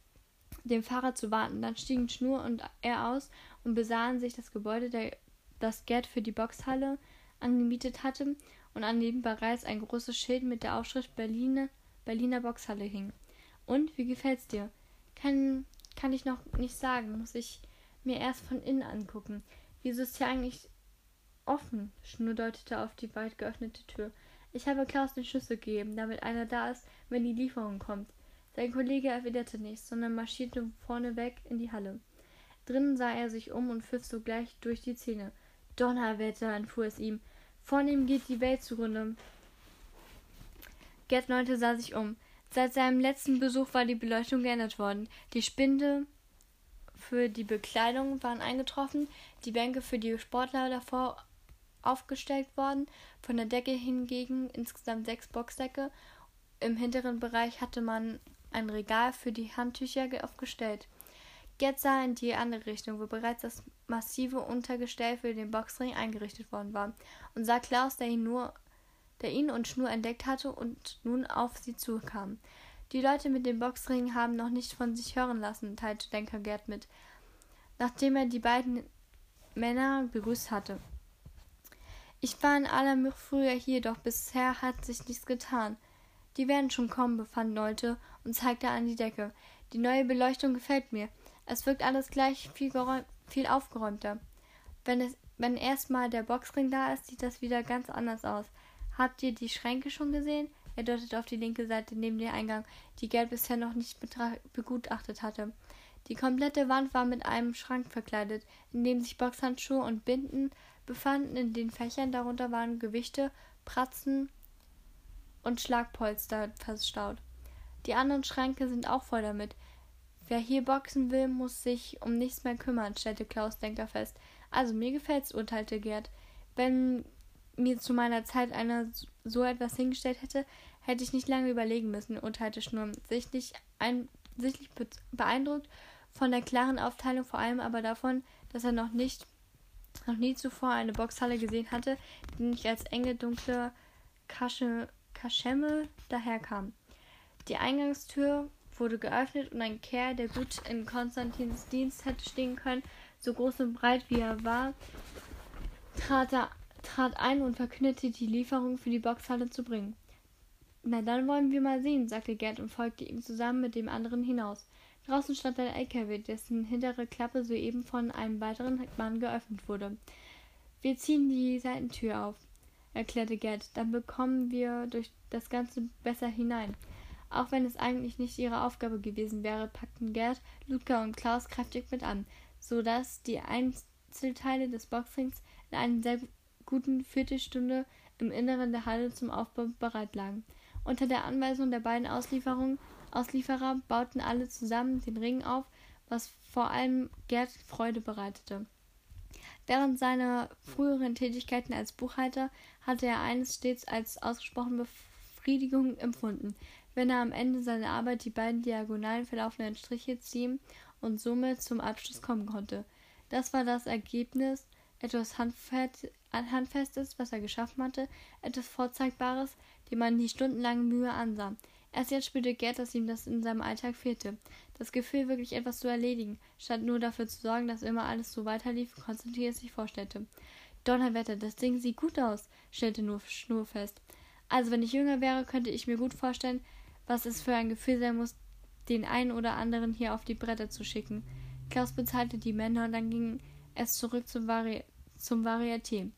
dem Fahrer zu warten. Dann stiegen Schnur und er aus und besahen sich das Gebäude, der, das Gerd für die Boxhalle angemietet hatte und an dem bereits ein großes Schild mit der Aufschrift Berliner, Berliner Boxhalle hing. Und, wie gefällt's dir? Kann, kann ich noch nicht sagen, muss ich mir erst von innen angucken. Wieso ist hier eigentlich offen? Schnur deutete auf die weit geöffnete Tür. Ich habe Klaus den Schlüssel gegeben, damit einer da ist, wenn die Lieferung kommt. Sein Kollege erwiderte nichts, sondern marschierte vorneweg in die Halle. Drinnen sah er sich um und pfiff sogleich durch die Zähne. Donnerwetter, entfuhr es ihm. Von ihm geht die Welt zugrunde. Gerd Neunte sah sich um. Seit seinem letzten Besuch war die Beleuchtung geändert worden. Die Spinde für die Bekleidung waren eingetroffen, die Bänke für die Sportler davor aufgestellt worden, von der Decke hingegen insgesamt sechs Boxdecke. Im hinteren Bereich hatte man ein Regal für die Handtücher aufgestellt. Gerd sah in die andere Richtung, wo bereits das massive Untergestell für den Boxring eingerichtet worden war, und sah Klaus, der ihn nur der ihn und Schnur entdeckt hatte und nun auf sie zukam. Die Leute mit dem Boxring haben noch nicht von sich hören lassen, teilte Denker Gerd mit, nachdem er die beiden Männer begrüßt hatte. Ich war in aller Mühe früher hier, doch bisher hat sich nichts getan. Die werden schon kommen, befand Leute und zeigte an die Decke. Die neue Beleuchtung gefällt mir. Es wirkt alles gleich viel, viel aufgeräumter. Wenn es wenn erstmal der Boxring da ist, sieht das wieder ganz anders aus. Habt ihr die Schränke schon gesehen? Er deutet auf die linke Seite neben dem Eingang, die Gerd bisher noch nicht begutachtet hatte. Die komplette Wand war mit einem Schrank verkleidet, in dem sich Boxhandschuhe und Binden befanden. In den Fächern darunter waren Gewichte, Pratzen und Schlagpolster verstaut. Die anderen Schränke sind auch voll damit. Wer hier boxen will, muss sich um nichts mehr kümmern, stellte Klaus Denker fest. Also mir gefällt's, urteilte Gerd. Wenn mir zu meiner Zeit einer so etwas hingestellt hätte, hätte ich nicht lange überlegen müssen, urteilte Schnurr, sichtlich, ein, sichtlich beeindruckt von der klaren Aufteilung, vor allem aber davon, dass er noch nicht noch nie zuvor eine Boxhalle gesehen hatte, die nicht als enge, dunkle Kasche, Kaschemme daherkam. Die Eingangstür wurde geöffnet und ein Kerl, der gut in Konstantins Dienst hätte stehen können, so groß und breit wie er war, trat er trat ein und verkündete, die Lieferung für die Boxhalle zu bringen. Na, dann wollen wir mal sehen, sagte Gerd und folgte ihm zusammen mit dem anderen hinaus. Draußen stand ein LKW, dessen hintere Klappe soeben von einem weiteren Mann geöffnet wurde. Wir ziehen die Seitentür auf, erklärte Gerd. Dann bekommen wir durch das Ganze besser hinein. Auch wenn es eigentlich nicht ihre Aufgabe gewesen wäre, packten Gerd, Luca und Klaus kräftig mit an, so dass die Einzelteile des Boxrings in einem sehr guten Viertelstunde im Inneren der Halle zum Aufbau bereit lagen. Unter der Anweisung der beiden Auslieferer bauten alle zusammen den Ring auf, was vor allem Gerd Freude bereitete. Während seiner früheren Tätigkeiten als Buchhalter hatte er eines stets als ausgesprochene Befriedigung empfunden, wenn er am Ende seiner Arbeit die beiden diagonalen verlaufenden Striche ziehen und somit zum Abschluss kommen konnte. Das war das Ergebnis etwas Handfestes, was er geschaffen hatte, etwas Vorzeigbares, dem man die stundenlange Mühe ansah. Erst jetzt spürte Gerd, dass ihm das in seinem Alltag fehlte. Das Gefühl, wirklich etwas zu erledigen, statt nur dafür zu sorgen, dass immer alles so weiterlief, es sich vorstellte. Donnerwetter, das Ding sieht gut aus, stellte nur Schnur fest. Also, wenn ich jünger wäre, könnte ich mir gut vorstellen, was es für ein Gefühl sein muss, den einen oder anderen hier auf die Bretter zu schicken. Klaus bezahlte die Männer und dann ging es zurück zum Vari zum Varieté.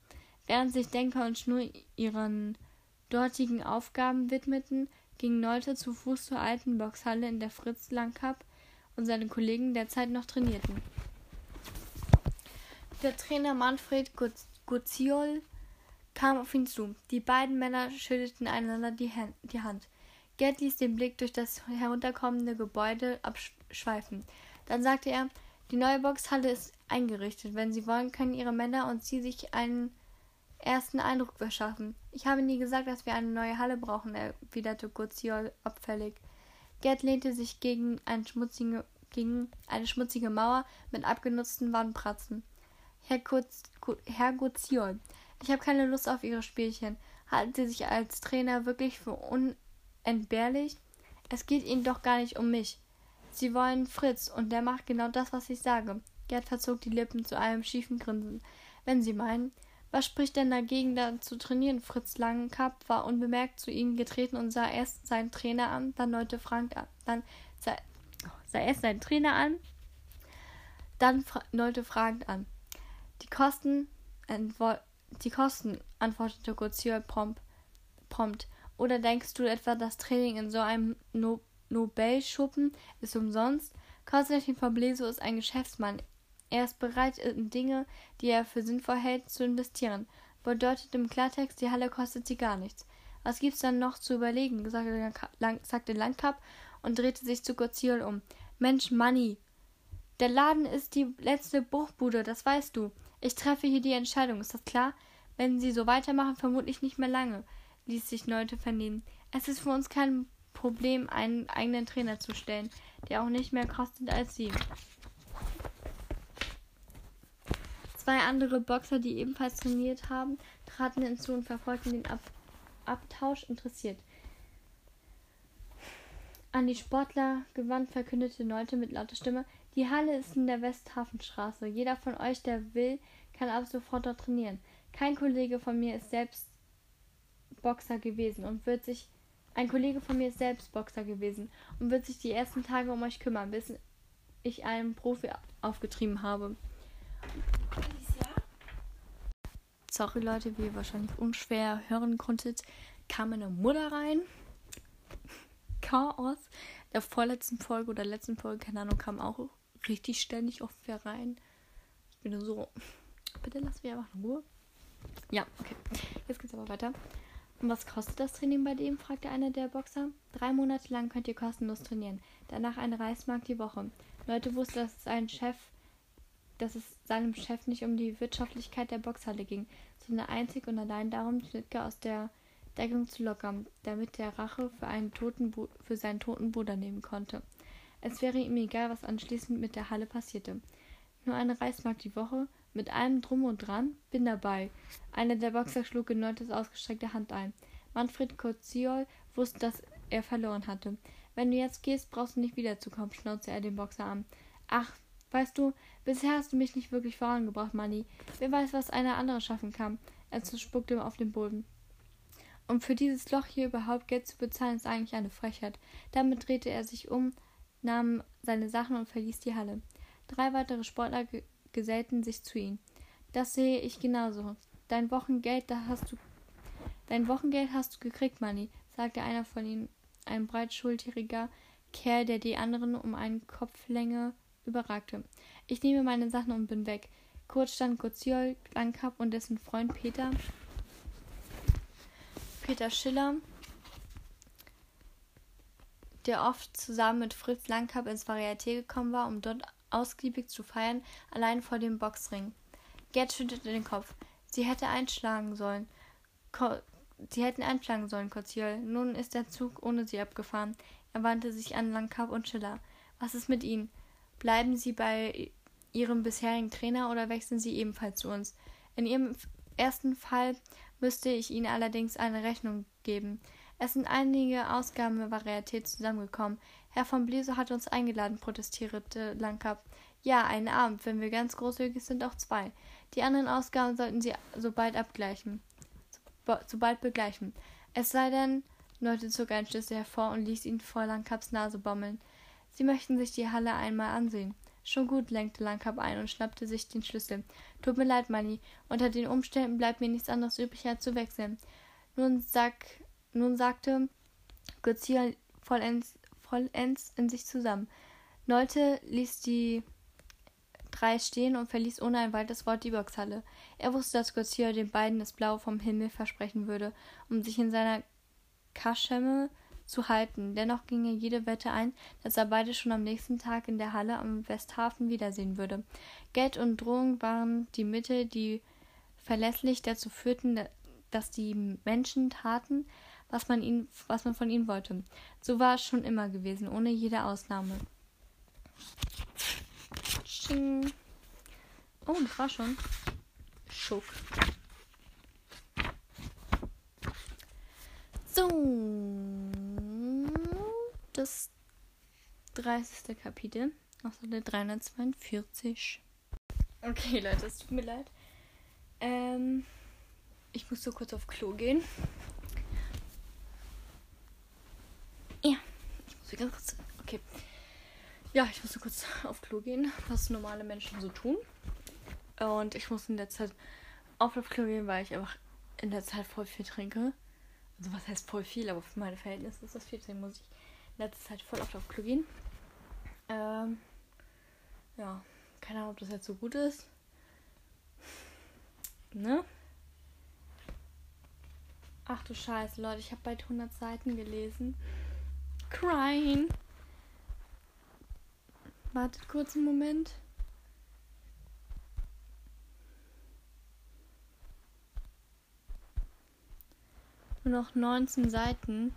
Während sich Denker und Schnur ihren dortigen Aufgaben widmeten, ging Nolte zu Fuß zur alten Boxhalle, in der Fritz Langkapp und seine Kollegen derzeit noch trainierten. Der Trainer Manfred Gutziol kam auf ihn zu. Die beiden Männer schüttelten einander die, Hand. Gerd ließ den Blick durch das herunterkommende Gebäude abschweifen. Dann sagte er, die neue Boxhalle ist eingerichtet. Wenn Sie wollen, können Ihre Männer und Sie sich einen ersten Eindruck verschaffen. Ich habe nie gesagt, dass wir eine neue Halle brauchen, erwiderte Guzziol abfällig. Gerd lehnte sich gegen, ein gegen eine schmutzige Mauer mit abgenutzten Wandpratzen. Herr, Gutz, Herr Gutziol, ich habe keine Lust auf Ihre Spielchen. Halten Sie sich als Trainer wirklich für un, entbehrlich. Es geht ihnen doch gar nicht um mich. Sie wollen Fritz, und der macht genau das, was ich sage. Gerd verzog die Lippen zu einem schiefen Grinsen. Wenn Sie meinen, was spricht denn dagegen, da zu trainieren? Fritz Langenkapp war unbemerkt zu ihnen getreten und sah erst seinen Trainer an, dann Leute Frank an, dann sah, sah erst seinen Trainer an, dann fra Leute fragend an. Die Kosten, die Kosten, antwortete Gauthier prompt, prompt. Oder denkst du etwa, das Training in so einem no Nobelschuppen ist umsonst? Konstantin Fableso ist ein Geschäftsmann. Er ist bereit, in Dinge, die er für sinnvoll hält, zu investieren. Bedeutet im Klartext, die Halle kostet sie gar nichts. Was gibt's dann noch zu überlegen? sagte Langkapp und drehte sich zu Gotziol um. Mensch, Money. Der Laden ist die letzte Bruchbude, das weißt du. Ich treffe hier die Entscheidung, ist das klar? Wenn sie so weitermachen, vermutlich nicht mehr lange, ließ sich Neute vernehmen. Es ist für uns kein Problem, einen eigenen Trainer zu stellen, der auch nicht mehr kostet als sie. Zwei andere Boxer, die ebenfalls trainiert haben, traten hinzu und verfolgten den Ab Abtausch interessiert. An die Sportler gewandt verkündete Neute mit lauter Stimme, die Halle ist in der Westhafenstraße. Jeder von euch, der will, kann ab sofort dort trainieren. Kein Kollege von mir ist selbst Boxer gewesen und wird sich ein Kollege von mir ist selbst Boxer gewesen und wird sich die ersten Tage um euch kümmern, bis ich einen Profi aufgetrieben habe. Sorry Leute, wie ihr wahrscheinlich unschwer hören konntet, kam meine Mutter rein. Chaos. Der vorletzten Folge oder letzten Folge, keine Ahnung, kam auch richtig ständig oft wer rein. Ich bin so, bitte lass mich einfach in Ruhe. Ja, okay. Jetzt geht's aber weiter. Was kostet das Training bei dem? fragte einer der Boxer. Drei Monate lang könnt ihr kostenlos trainieren. Danach eine Reismark die Woche. Leute wussten, dass es ein Chef dass es seinem Chef nicht um die Wirtschaftlichkeit der Boxhalle ging, sondern einzig und allein darum, Schnittke aus der Deckung zu lockern, damit der Rache für, einen toten für seinen toten Bruder nehmen konnte. Es wäre ihm egal, was anschließend mit der Halle passierte. Nur eine Reismark die Woche, mit allem Drum und Dran, bin dabei. Einer der Boxer schlug in Neutes ausgestreckte Hand ein. Manfred Kotziol wusste, dass er verloren hatte. Wenn du jetzt gehst, brauchst du nicht wiederzukommen, schnauzte er den Boxer an. Ach, Weißt du, bisher hast du mich nicht wirklich vorangebracht, Manny. Wer weiß, was einer andere schaffen kann. Er spuckte auf den Boden. Um für dieses Loch hier überhaupt Geld zu bezahlen, ist eigentlich eine Frechheit. Damit drehte er sich um, nahm seine Sachen und verließ die Halle. Drei weitere Sportler gesellten sich zu ihm. Das sehe ich genauso. Dein Wochengeld, da hast du. Dein Wochengeld hast du gekriegt, Manny, sagte einer von ihnen, ein breitschulteriger Kerl, der die anderen um eine Kopflänge überragte. Ich nehme meine Sachen und bin weg. Kurz stand Goziol, Langkapp und dessen Freund Peter. Peter Schiller, der oft zusammen mit Fritz Langkapp ins Varieté gekommen war, um dort ausgiebig zu feiern, allein vor dem Boxring. Gerd schüttelte den Kopf. Sie hätte einschlagen sollen. Ko sie hätten einschlagen sollen, Koziol. Nun ist der Zug ohne sie abgefahren. Er wandte sich an Langkapp und Schiller. Was ist mit ihnen? Bleiben Sie bei Ihrem bisherigen Trainer oder wechseln Sie ebenfalls zu uns? In Ihrem ersten Fall müsste ich Ihnen allerdings eine Rechnung geben. Es sind einige Ausgaben zusammengekommen. Herr von Bleso hat uns eingeladen, protestierte Langkapp. Ja, einen Abend, wenn wir ganz großzügig sind, auch zwei. Die anderen Ausgaben sollten Sie sobald abgleichen. Sobald begleichen. Es sei denn, Leute zog einen Schlüssel hervor und ließ ihn vor Langkapps Nase bommeln. Sie möchten sich die Halle einmal ansehen. Schon gut, lenkte Langkap ein und schnappte sich den Schlüssel. Tut mir leid, Manny. Unter den Umständen bleibt mir nichts anderes übrig, als zu wechseln. Nun sag, nun sagte Gozia vollends, vollends in sich zusammen. Nolte ließ die drei stehen und verließ ohne ein weiteres Wort die Boxhalle. Er wusste, dass Gozia den beiden das Blaue vom Himmel versprechen würde, um sich in seiner Kaschemme zu halten. Dennoch ging er jede Wette ein, dass er beide schon am nächsten Tag in der Halle am Westhafen wiedersehen würde. Geld und Drohung waren die Mittel, die verlässlich dazu führten, dass die Menschen taten, was man, ihnen, was man von ihnen wollte. So war es schon immer gewesen, ohne jede Ausnahme. Sching. Oh, das war schon. Schuck. So. das 30. Kapitel aus der 342. Okay, Leute, es tut mir leid. Ähm, ich muss so kurz auf Klo gehen. Ja, ich muss ganz kurz. Okay. Ja, ich musste kurz auf Klo gehen, was normale Menschen so tun. Und ich muss in der Zeit auf das Klo gehen, weil ich einfach in der Zeit voll viel trinke. Also was heißt voll viel, aber für meine Verhältnisse ist das viel. Deswegen muss ich in letzter Zeit voll auf das Klo gehen. Ähm, ja, keine Ahnung, ob das jetzt so gut ist. Ne? Ach du Scheiße, Leute, ich habe bald 100 Seiten gelesen. Crying. Wartet kurz einen Moment. Nur noch 19 Seiten.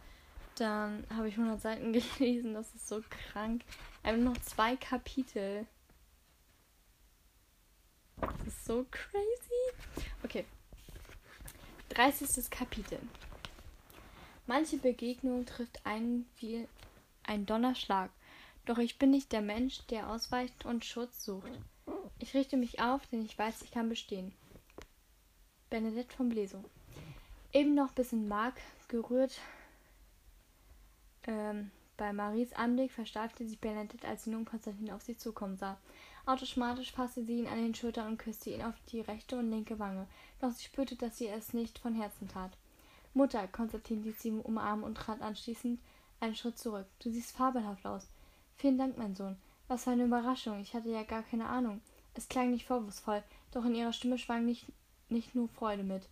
Dann habe ich 100 Seiten gelesen. Das ist so krank. Einfach noch zwei Kapitel. Das ist so crazy. Okay. 30. Kapitel. Manche Begegnung trifft einen wie ein Donnerschlag. Doch ich bin nicht der Mensch, der ausweicht und Schutz sucht. Ich richte mich auf, denn ich weiß, ich kann bestehen. Benedett von Bleso. Eben noch bis in Mark gerührt. Ähm, bei Maries Anblick versteifte sich Bernadette, als sie nun Konstantin auf sie zukommen sah. Automatisch fasste sie ihn an den Schultern und küsste ihn auf die rechte und linke Wange. Doch sie spürte, dass sie es nicht von Herzen tat. Mutter, Konstantin ließ sie umarmen und trat anschließend einen Schritt zurück. Du siehst fabelhaft aus. Vielen Dank, mein Sohn. Was für eine Überraschung. Ich hatte ja gar keine Ahnung. Es klang nicht vorwurfsvoll, doch in ihrer Stimme schwang nicht, nicht nur Freude mit.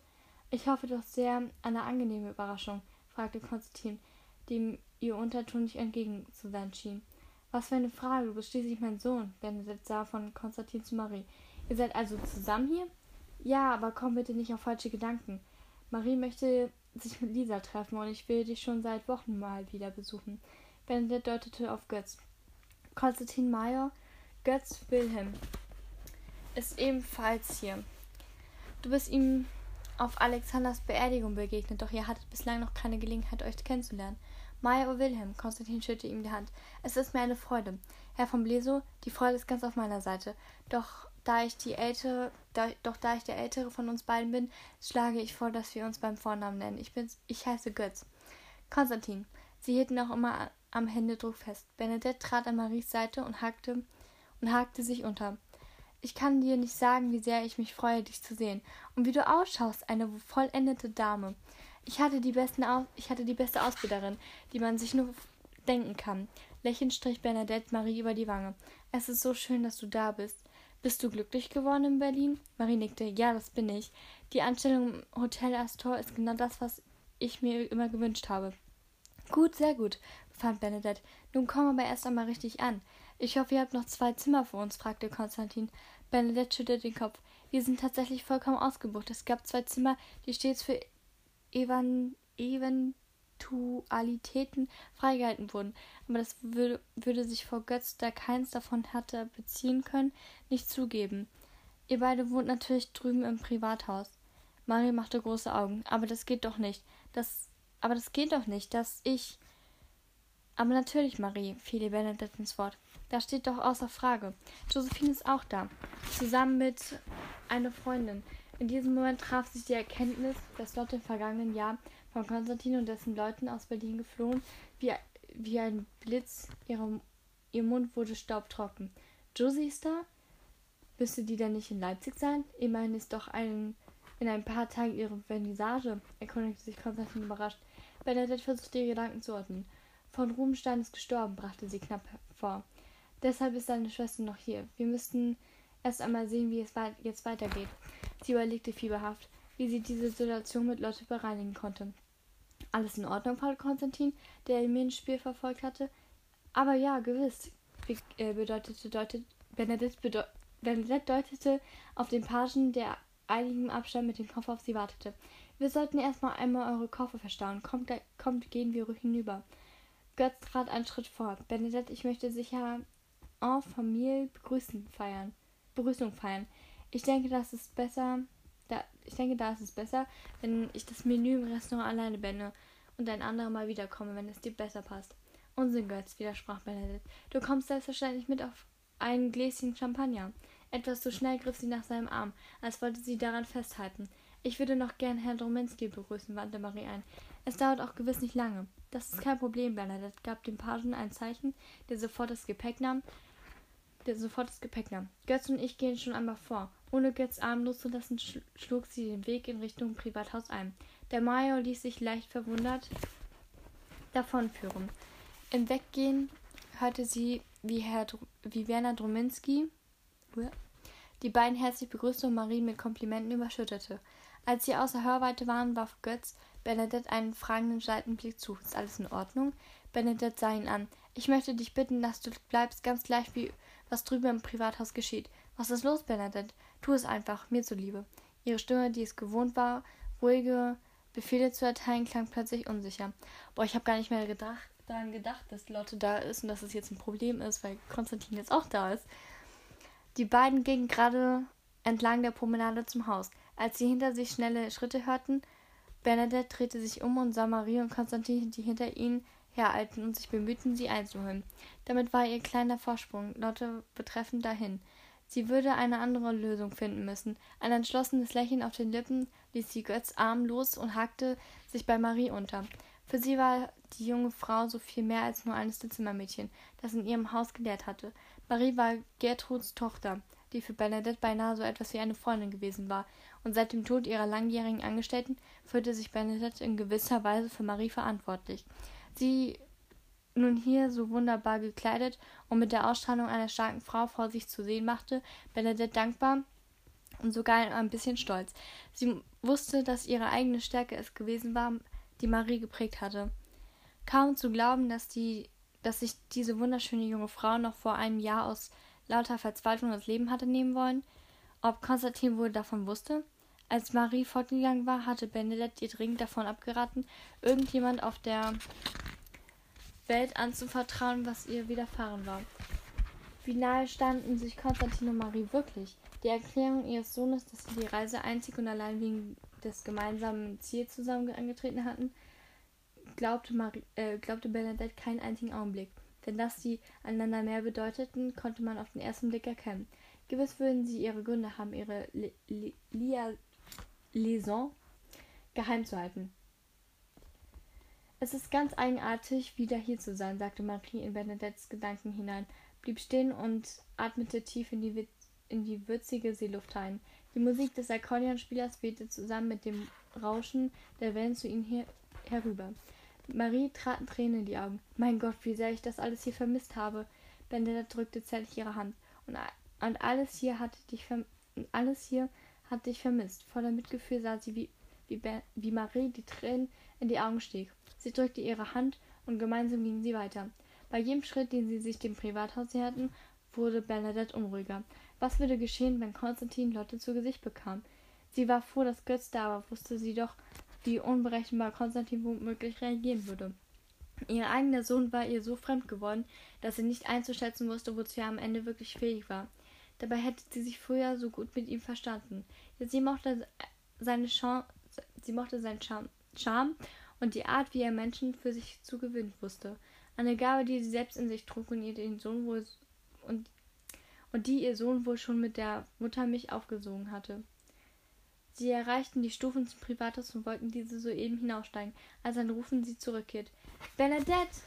Ich hoffe doch sehr an eine angenehme Überraschung, fragte Konstantin, dem ihr Unterton nicht entgegenzuwenden schien. Was für eine Frage, du bist schließlich mein Sohn, Benedikt sah von Konstantin zu Marie. Ihr seid also zusammen hier? Ja, aber komm bitte nicht auf falsche Gedanken. Marie möchte sich mit Lisa treffen und ich will dich schon seit Wochen mal wieder besuchen. Benedikt deutete auf Götz. Konstantin Meyer, Götz Wilhelm ist ebenfalls hier. Du bist ihm auf Alexanders Beerdigung begegnet, doch ihr hattet bislang noch keine Gelegenheit, euch kennenzulernen. Und Wilhelm, Konstantin schüttelte ihm die Hand. Es ist mir eine Freude. Herr von Blesow, die Freude ist ganz auf meiner Seite. Doch da ich die ältere, da, doch da ich der ältere von uns beiden bin, schlage ich vor, dass wir uns beim Vornamen nennen. Ich bin's, ich heiße Götz. Konstantin. Sie hielten auch immer am Händedruck fest. Bernadette trat an Maries Seite und hakte und hakte sich unter. Ich kann dir nicht sagen, wie sehr ich mich freue, dich zu sehen. Und wie du ausschaust, eine vollendete Dame. Ich hatte die, besten Aus ich hatte die beste Ausbilderin, die man sich nur denken kann. Lächelnd strich Bernadette Marie über die Wange. Es ist so schön, dass du da bist. Bist du glücklich geworden in Berlin? Marie nickte. Ja, das bin ich. Die Anstellung im Hotel Astor ist genau das, was ich mir immer gewünscht habe. Gut, sehr gut, befand Bernadette. Nun komm aber erst einmal richtig an. Ich hoffe, ihr habt noch zwei Zimmer für uns, fragte Konstantin. Bernadette schüttelte den Kopf. Wir sind tatsächlich vollkommen ausgebucht. Es gab zwei Zimmer, die stets für Evan Eventualitäten freigehalten wurden. Aber das würde, würde sich vor Götz, der keins davon hatte beziehen können, nicht zugeben. Ihr beide wohnt natürlich drüben im Privathaus. Marie machte große Augen. Aber das geht doch nicht. Das, aber das geht doch nicht, dass ich. Aber natürlich, Marie, fiel ihr Benedikt ins Wort. Das steht doch außer Frage. Josephine ist auch da. Zusammen mit einer Freundin. In diesem Moment traf sich die Erkenntnis, dass Lotte im vergangenen Jahr von Konstantin und dessen Leuten aus Berlin geflohen, wie, wie ein Blitz. Ihre, ihr Mund wurde staubtrocken. Josie ist da? Müsste die denn nicht in Leipzig sein? Immerhin ist doch ein, in ein paar Tagen ihre Vernissage, erkundigte sich Konstantin überrascht. Bernadette versuchte ihre Gedanken zu ordnen. Von Rubenstein ist gestorben, brachte sie knapp hervor. Deshalb ist seine Schwester noch hier. Wir müssten erst einmal sehen, wie es jetzt weitergeht. Sie überlegte fieberhaft, wie sie diese Situation mit Lotte bereinigen konnte. Alles in Ordnung, fragte Konstantin, der ihr Spiel verfolgt hatte. Aber ja, gewiss, äh, bedeutete deutet, Benedikt, bedeu Benedikt deutete auf den Pagen, der einigem Abstand mit dem Koffer auf sie wartete. Wir sollten erstmal einmal eure Koffer verstauen. Kommt, kommt, gehen wir hinüber. Götz trat einen Schritt vor. Benedett, ich möchte sicher en Familie begrüßen feiern. Begrüßung feiern. Ich denke, das ist besser. Da, ich denke, da ist es besser, wenn ich das Menü im Restaurant alleine bände und ein anderer mal wiederkomme, wenn es dir besser passt. Unsinn, Götz, widersprach Benedikt. Du kommst selbstverständlich mit auf ein Gläschen Champagner. Etwas zu schnell griff sie nach seinem Arm, als wollte sie daran festhalten. Ich würde noch gern Herrn Drominski begrüßen, wandte Marie ein. Es dauert auch gewiss nicht lange. Das ist kein Problem, Bernadette gab dem Pagen ein Zeichen, der sofort das Gepäck nahm, der sofort das Gepäck nahm. Götz und ich gehen schon einmal vor. Ohne Götz Arm loszulassen, schlug sie den Weg in Richtung Privathaus ein. Der Major ließ sich leicht verwundert davonführen. Im Weggehen hörte sie, wie, Herr, wie Werner Drominski die beiden herzlich begrüßte und Marie mit Komplimenten überschüttete. Als sie außer Hörweite waren, warf Götz Bernadette einen fragenden Seitenblick zu. Ist alles in Ordnung? Bernadette sah ihn an. Ich möchte dich bitten, dass du bleibst, ganz gleich wie was drüben im Privathaus geschieht. Was ist los, Bernadette? Tu es einfach, mir zuliebe. Ihre Stimme, die es gewohnt war, ruhige Befehle zu erteilen, klang plötzlich unsicher. Boah, ich habe gar nicht mehr gedacht, daran gedacht, dass Lotte da ist und dass es jetzt ein Problem ist, weil Konstantin jetzt auch da ist. Die beiden gingen gerade entlang der Promenade zum Haus. Als sie hinter sich schnelle Schritte hörten, Bernadette drehte sich um und sah Marie und Konstantin, die hinter ihnen hereilten und sich bemühten, sie einzuholen. Damit war ihr kleiner Vorsprung Lotte betreffend dahin. Sie würde eine andere Lösung finden müssen. Ein entschlossenes Lächeln auf den Lippen ließ sie Götz Arm los und hakte sich bei Marie unter. Für sie war die junge Frau so viel mehr als nur eines der Zimmermädchen, das in ihrem Haus gelehrt hatte. Marie war Gertruds Tochter, die für Bernadette beinahe so etwas wie eine Freundin gewesen war, und seit dem Tod ihrer langjährigen Angestellten fühlte sich Bernadette in gewisser Weise für Marie verantwortlich. Sie nun hier so wunderbar gekleidet und mit der Ausstrahlung einer starken Frau vor sich zu sehen machte, Bernadette dankbar und sogar ein bisschen stolz. Sie wusste, dass ihre eigene Stärke es gewesen war, die Marie geprägt hatte. Kaum zu glauben, dass, die, dass sich diese wunderschöne junge Frau noch vor einem Jahr aus lauter Verzweiflung das Leben hatte nehmen wollen, ob Konstantin wohl davon wusste. Als Marie fortgegangen war, hatte Benedette ihr dringend davon abgeraten, irgendjemand auf der Welt anzuvertrauen, was ihr widerfahren war. Wie nahe standen sich Konstantin und Marie wirklich? Die Erklärung ihres Sohnes, dass sie die Reise einzig und allein wegen des gemeinsamen Ziels zusammen angetreten hatten, glaubte, Marie, äh, glaubte Bernadette keinen einzigen Augenblick. Denn dass sie einander mehr bedeuteten, konnte man auf den ersten Blick erkennen. Gewiss würden sie ihre Gründe haben, ihre Liaison geheim zu halten. Es ist ganz eigenartig, wieder hier zu sein, sagte Marie in Bernadettes Gedanken hinein, blieb stehen und atmete tief in die, in die würzige Seeluft ein. Die Musik des Akkordeonspielers wehte zusammen mit dem Rauschen der Wellen zu ihnen her herüber. Marie traten Tränen in die Augen. Mein Gott, wie sehr ich das alles hier vermisst habe. Bernadette drückte zärtlich ihre Hand. Und, und alles hier hatte dich alles hier hat dich vermisst. Voller Mitgefühl sah sie, wie, wie, wie Marie die Tränen in die Augen stieg. Sie drückte ihre Hand und gemeinsam gingen sie weiter. Bei jedem Schritt, den sie sich dem Privathaus näherten, wurde Bernadette unruhiger. Was würde geschehen, wenn Konstantin Lotte zu Gesicht bekam? Sie war froh, dass Götz da war, wusste sie doch, wie unberechenbar Konstantin womöglich reagieren würde. Ihr eigener Sohn war ihr so fremd geworden, dass sie nicht einzuschätzen wusste, wozu er am Ende wirklich fähig war. Dabei hätte sie sich früher so gut mit ihm verstanden. Sie mochte seine Charme, sie mochte seinen Charme und die Art, wie er Menschen für sich zu gewinnen wusste. Eine Gabe, die sie selbst in sich trug und ihr den Sohn wohl und, und die ihr Sohn wohl schon mit der Muttermilch aufgesogen hatte. Sie erreichten die Stufen zum Privathaus und wollten diese soeben hinaufsteigen, als ein Rufen sie zurückkehrt. Bernadette!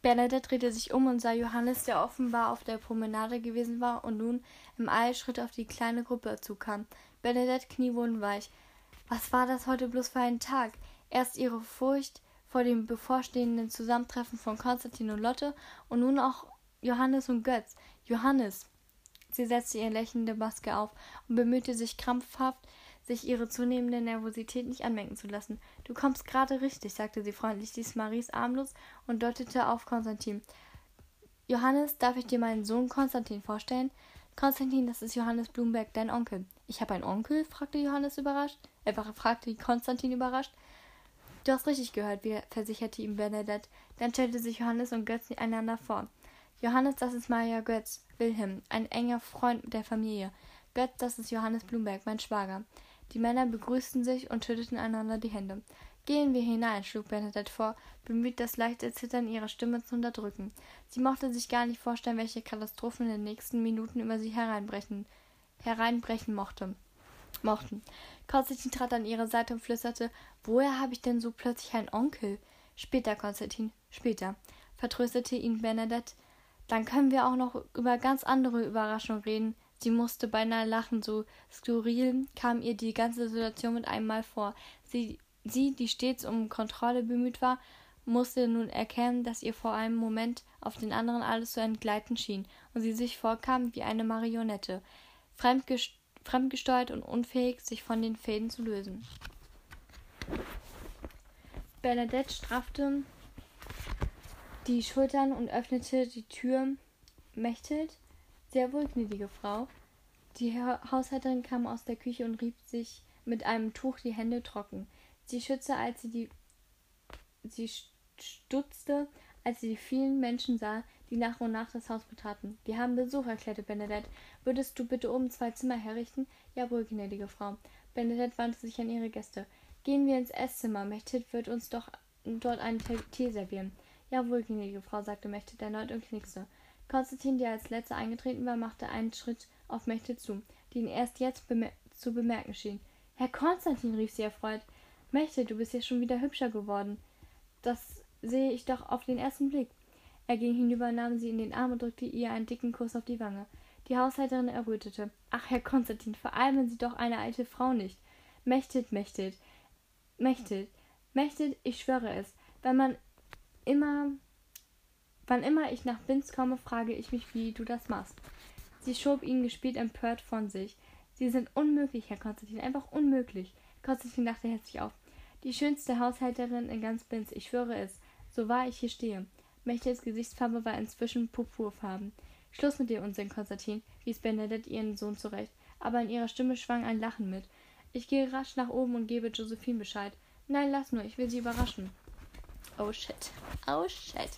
Bernadette drehte sich um und sah Johannes, der offenbar auf der Promenade gewesen war und nun im Eilschritt auf die kleine Gruppe zukam. Bernadette Knie wurden weich. Was war das heute bloß für ein Tag? Erst ihre Furcht vor dem bevorstehenden Zusammentreffen von Konstantin und Lotte und nun auch Johannes und Götz. Johannes! Sie setzte ihre lächelnde Maske auf und bemühte sich krampfhaft, sich ihre zunehmende Nervosität nicht anmerken zu lassen. Du kommst gerade richtig, sagte sie freundlich, ließ Maries armlos und deutete auf Konstantin. Johannes, darf ich dir meinen Sohn Konstantin vorstellen? Konstantin, das ist Johannes Blumberg, dein Onkel. Ich habe einen Onkel? fragte Johannes überrascht. Er fragte Konstantin überrascht. Du hast richtig gehört, versicherte ihm Bernadette. Dann stellte sich Johannes und Götz einander vor. Johannes, das ist Maria Götz, Wilhelm, ein enger Freund der Familie. Götz, das ist Johannes Blumberg, mein Schwager. Die Männer begrüßten sich und schütteten einander die Hände. Gehen wir hinein, schlug Bernadette vor, bemüht, das leichte Zittern ihrer Stimme zu unterdrücken. Sie mochte sich gar nicht vorstellen, welche Katastrophen in den nächsten Minuten über sie hereinbrechen, hereinbrechen mochte, mochten. Konstantin trat an ihre Seite und flüsterte, woher habe ich denn so plötzlich einen Onkel? Später, Konstantin, später, vertröstete ihn Bernadette. Dann können wir auch noch über ganz andere Überraschungen reden. Sie musste beinahe lachen, so skurril kam ihr die ganze Situation mit einem Mal vor. Sie Sie, die stets um Kontrolle bemüht war, musste nun erkennen, dass ihr vor einem Moment auf den anderen alles zu entgleiten schien und sie sich vorkam wie eine Marionette, fremdgesteuert und unfähig, sich von den Fäden zu lösen. Bernadette straffte die Schultern und öffnete die Tür. Mechthild, sehr wohl, gnädige Frau. Die Haushälterin kam aus der Küche und rieb sich mit einem Tuch die Hände trocken. Sie schützte, als sie die sie stutzte, als sie die vielen Menschen sah, die nach und nach das Haus betraten. Wir haben Besuch, erklärte Benedette. Würdest du bitte oben zwei Zimmer herrichten? Jawohl, gnädige Frau. Benedette wandte sich an ihre Gäste. Gehen wir ins Esszimmer. Mechthild wird uns doch dort einen Tee servieren. Jawohl, gnädige Frau, sagte Mechthild erneut und knickste. Konstantin, der als letzter eingetreten war, machte einen Schritt auf Mechthild zu, die ihn erst jetzt bemer zu bemerken schien. Herr Konstantin, rief sie erfreut. Mächte, du bist ja schon wieder hübscher geworden. Das sehe ich doch auf den ersten Blick. Er ging hinüber, nahm sie in den Arm und drückte ihr einen dicken Kuss auf die Wange. Die Haushälterin errötete. Ach, Herr Konstantin, veralmen Sie doch eine alte Frau nicht. Mächtet, mächtet, mächtet, mächtet, ich schwöre es. Wenn man immer, wann immer ich nach Binz komme, frage ich mich, wie du das machst. Sie schob ihn gespielt empört von sich. Sie sind unmöglich, Herr Konstantin, einfach unmöglich. Konstantin lachte herzlich auf. Die schönste Haushälterin in ganz Binz, ich schwöre es, so wahr ich hier stehe. Mächtiges Gesichtsfarbe war inzwischen purpurfarben. Schluss mit dem Unsinn, Konstantin, wies Bernadette ihren Sohn zurecht, aber in ihrer Stimme schwang ein Lachen mit. Ich gehe rasch nach oben und gebe Josephine Bescheid. Nein, lass nur, ich will sie überraschen. Oh shit. Oh shit.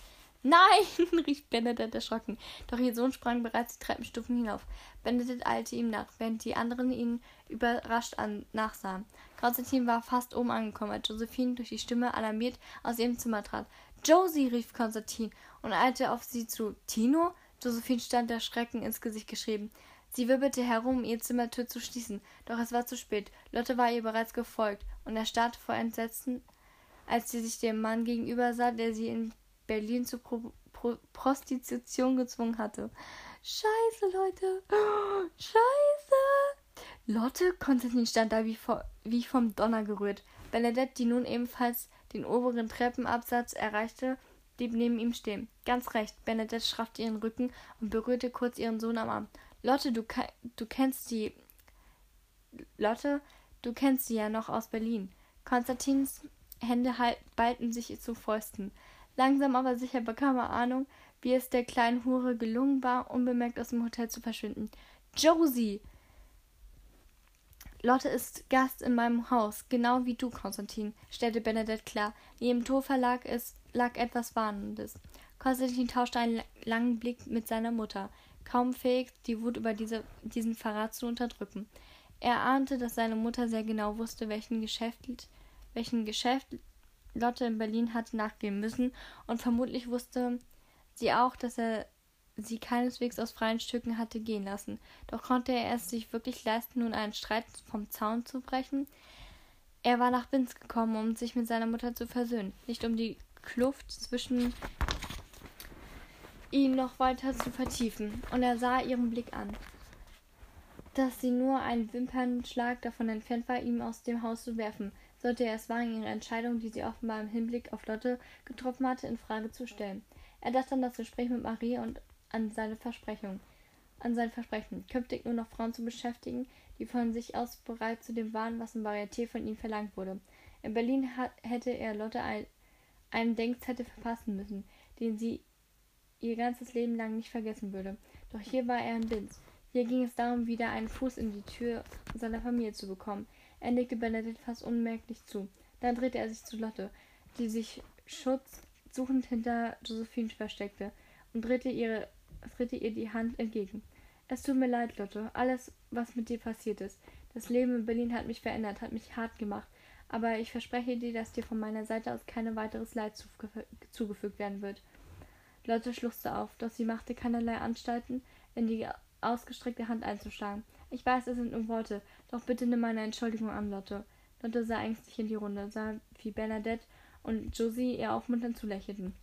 Nein, rief Benedikt erschrocken. Doch ihr Sohn sprang bereits die Treppenstufen hinauf. Benedikt eilte ihm nach, während die anderen ihn überrascht an nachsahen. Konstantin war fast oben angekommen, als Josephine durch die Stimme alarmiert aus ihrem Zimmer trat. Josie, rief Konstantin und eilte auf sie zu. Tino? Josephine stand der Schrecken ins Gesicht geschrieben. Sie wirbelte herum, um ihre Zimmertür zu schließen, doch es war zu spät. Lotte war ihr bereits gefolgt, und er starrte vor Entsetzen, als sie sich dem Mann gegenüber sah, der sie in Berlin zur Pro Pro Prostitution gezwungen hatte. Scheiße, Leute. scheiße. Lotte, Konstantin stand da wie, vor, wie vom Donner gerührt. Bernadette, die nun ebenfalls den oberen Treppenabsatz erreichte, blieb neben ihm stehen. Ganz recht. Bernadette schraffte ihren Rücken und berührte kurz ihren Sohn am Arm. Lotte, du, du kennst die. Lotte, du kennst sie ja noch aus Berlin. Konstantins Hände ballten sich zu Fäusten. Langsam aber sicher bekam er Ahnung, wie es der kleinen Hure gelungen war, unbemerkt aus dem Hotel zu verschwinden. Josie! Lotte ist Gast in meinem Haus, genau wie du, Konstantin, stellte Benedette klar. In ihrem Tor lag, es, lag etwas Warnendes. Konstantin tauschte einen langen Blick mit seiner Mutter, kaum fähig, die Wut über diese, diesen Verrat zu unterdrücken. Er ahnte, dass seine Mutter sehr genau wusste, welchen Geschäft, welchen Geschäft Lotte in Berlin hatte nachgehen müssen, und vermutlich wusste sie auch, dass er sie keineswegs aus freien Stücken hatte gehen lassen. Doch konnte er es sich wirklich leisten, nun einen Streit vom Zaun zu brechen? Er war nach Binz gekommen, um sich mit seiner Mutter zu versöhnen, nicht um die Kluft zwischen ihn noch weiter zu vertiefen, und er sah ihren Blick an, dass sie nur ein Wimpernschlag davon entfernt war, ihn aus dem Haus zu werfen sollte er es wagen, ihre Entscheidung, die sie offenbar im Hinblick auf Lotte getroffen hatte, in Frage zu stellen. Er dachte an das Gespräch mit Marie und an seine Versprechung, an sein Versprechen, künftig nur noch Frauen zu beschäftigen, die von sich aus bereit zu dem waren, was im Varieté von ihnen verlangt wurde. In Berlin hat, hätte er Lotte ein, einen Denkzettel verpassen müssen, den sie ihr ganzes Leben lang nicht vergessen würde. Doch hier war er in Binz. Hier ging es darum, wieder einen Fuß in die Tür seiner Familie zu bekommen. Er nickte Benedikt fast unmerklich zu. Dann drehte er sich zu Lotte, die sich schutzsuchend hinter Josephine versteckte, und drehte, ihre, drehte ihr die Hand entgegen. Es tut mir leid, Lotte, alles, was mit dir passiert ist. Das Leben in Berlin hat mich verändert, hat mich hart gemacht. aber ich verspreche dir, dass dir von meiner Seite aus kein weiteres Leid zugefügt werden wird. Lotte schluchzte auf, doch sie machte keinerlei Anstalten, in die ausgestreckte Hand einzuschlagen. Ich weiß, es sind nur Worte, doch bitte nimm meine Entschuldigung an, Lotte. Lotte sah ängstlich in die Runde, sah, wie Bernadette und Josie ihr aufmunternd zulächelten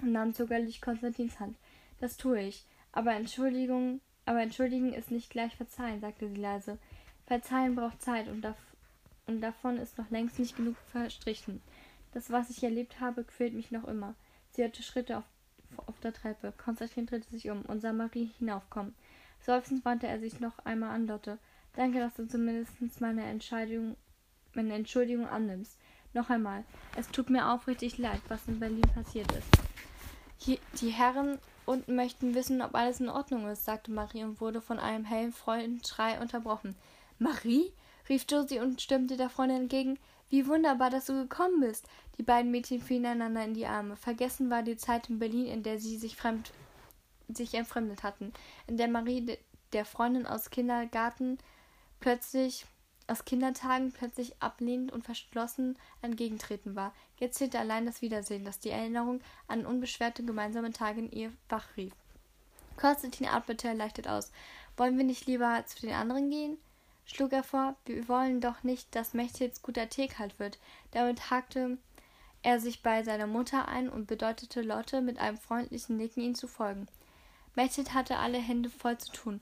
und nahm zögerlich Konstantins Hand. Das tue ich, aber Entschuldigung, aber entschuldigen ist nicht gleich verzeihen, sagte sie leise. Verzeihen braucht Zeit und, dav und davon ist noch längst nicht genug verstrichen. Das, was ich erlebt habe, quält mich noch immer. Sie hörte Schritte auf auf der Treppe. Konstantin drehte sich um und sah Marie hinaufkommen. Seufzend wandte er sich noch einmal an Lotte. Danke, dass du zumindest meine Entscheidung, meine Entschuldigung annimmst. Noch einmal. Es tut mir aufrichtig leid, was in Berlin passiert ist. Hier, die Herren unten möchten wissen, ob alles in Ordnung ist, sagte Marie und wurde von einem hellen Freudenschrei unterbrochen. Marie? rief Josie und stürmte der Freundin entgegen. Wie wunderbar, dass du gekommen bist. Die beiden Mädchen fielen einander in die Arme. Vergessen war die Zeit in Berlin, in der sie sich fremd sich entfremdet hatten, in der Marie der Freundin aus Kindergarten plötzlich aus Kindertagen plötzlich ablehnend und verschlossen entgegentreten war. Jetzt zählte allein das Wiedersehen, das die Erinnerung an unbeschwerte gemeinsame Tage in ihr wachrief. Konstantin atmete erleichtert aus. Wollen wir nicht lieber zu den anderen gehen? schlug er vor, wir wollen doch nicht, dass Mechthild guter Tee kalt wird. Damit hakte er sich bei seiner Mutter ein und bedeutete Lotte mit einem freundlichen Nicken ihm zu folgen. Mechthild hatte alle Hände voll zu tun.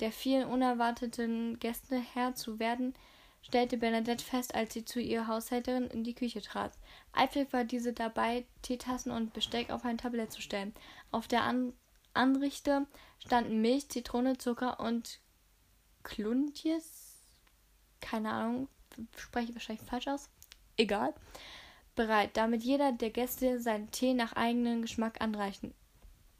Der vielen unerwarteten Gäste Herr zu werden, stellte Bernadette fest, als sie zu ihrer Haushälterin in die Küche trat. Eifrig war diese dabei, Teetassen und Besteck auf ein Tablett zu stellen. Auf der An Anrichte standen Milch, Zitrone, Zucker und Kluntjes keine Ahnung, spreche ich wahrscheinlich falsch aus, egal, bereit, damit jeder der Gäste seinen Tee nach eigenem Geschmack anreichen,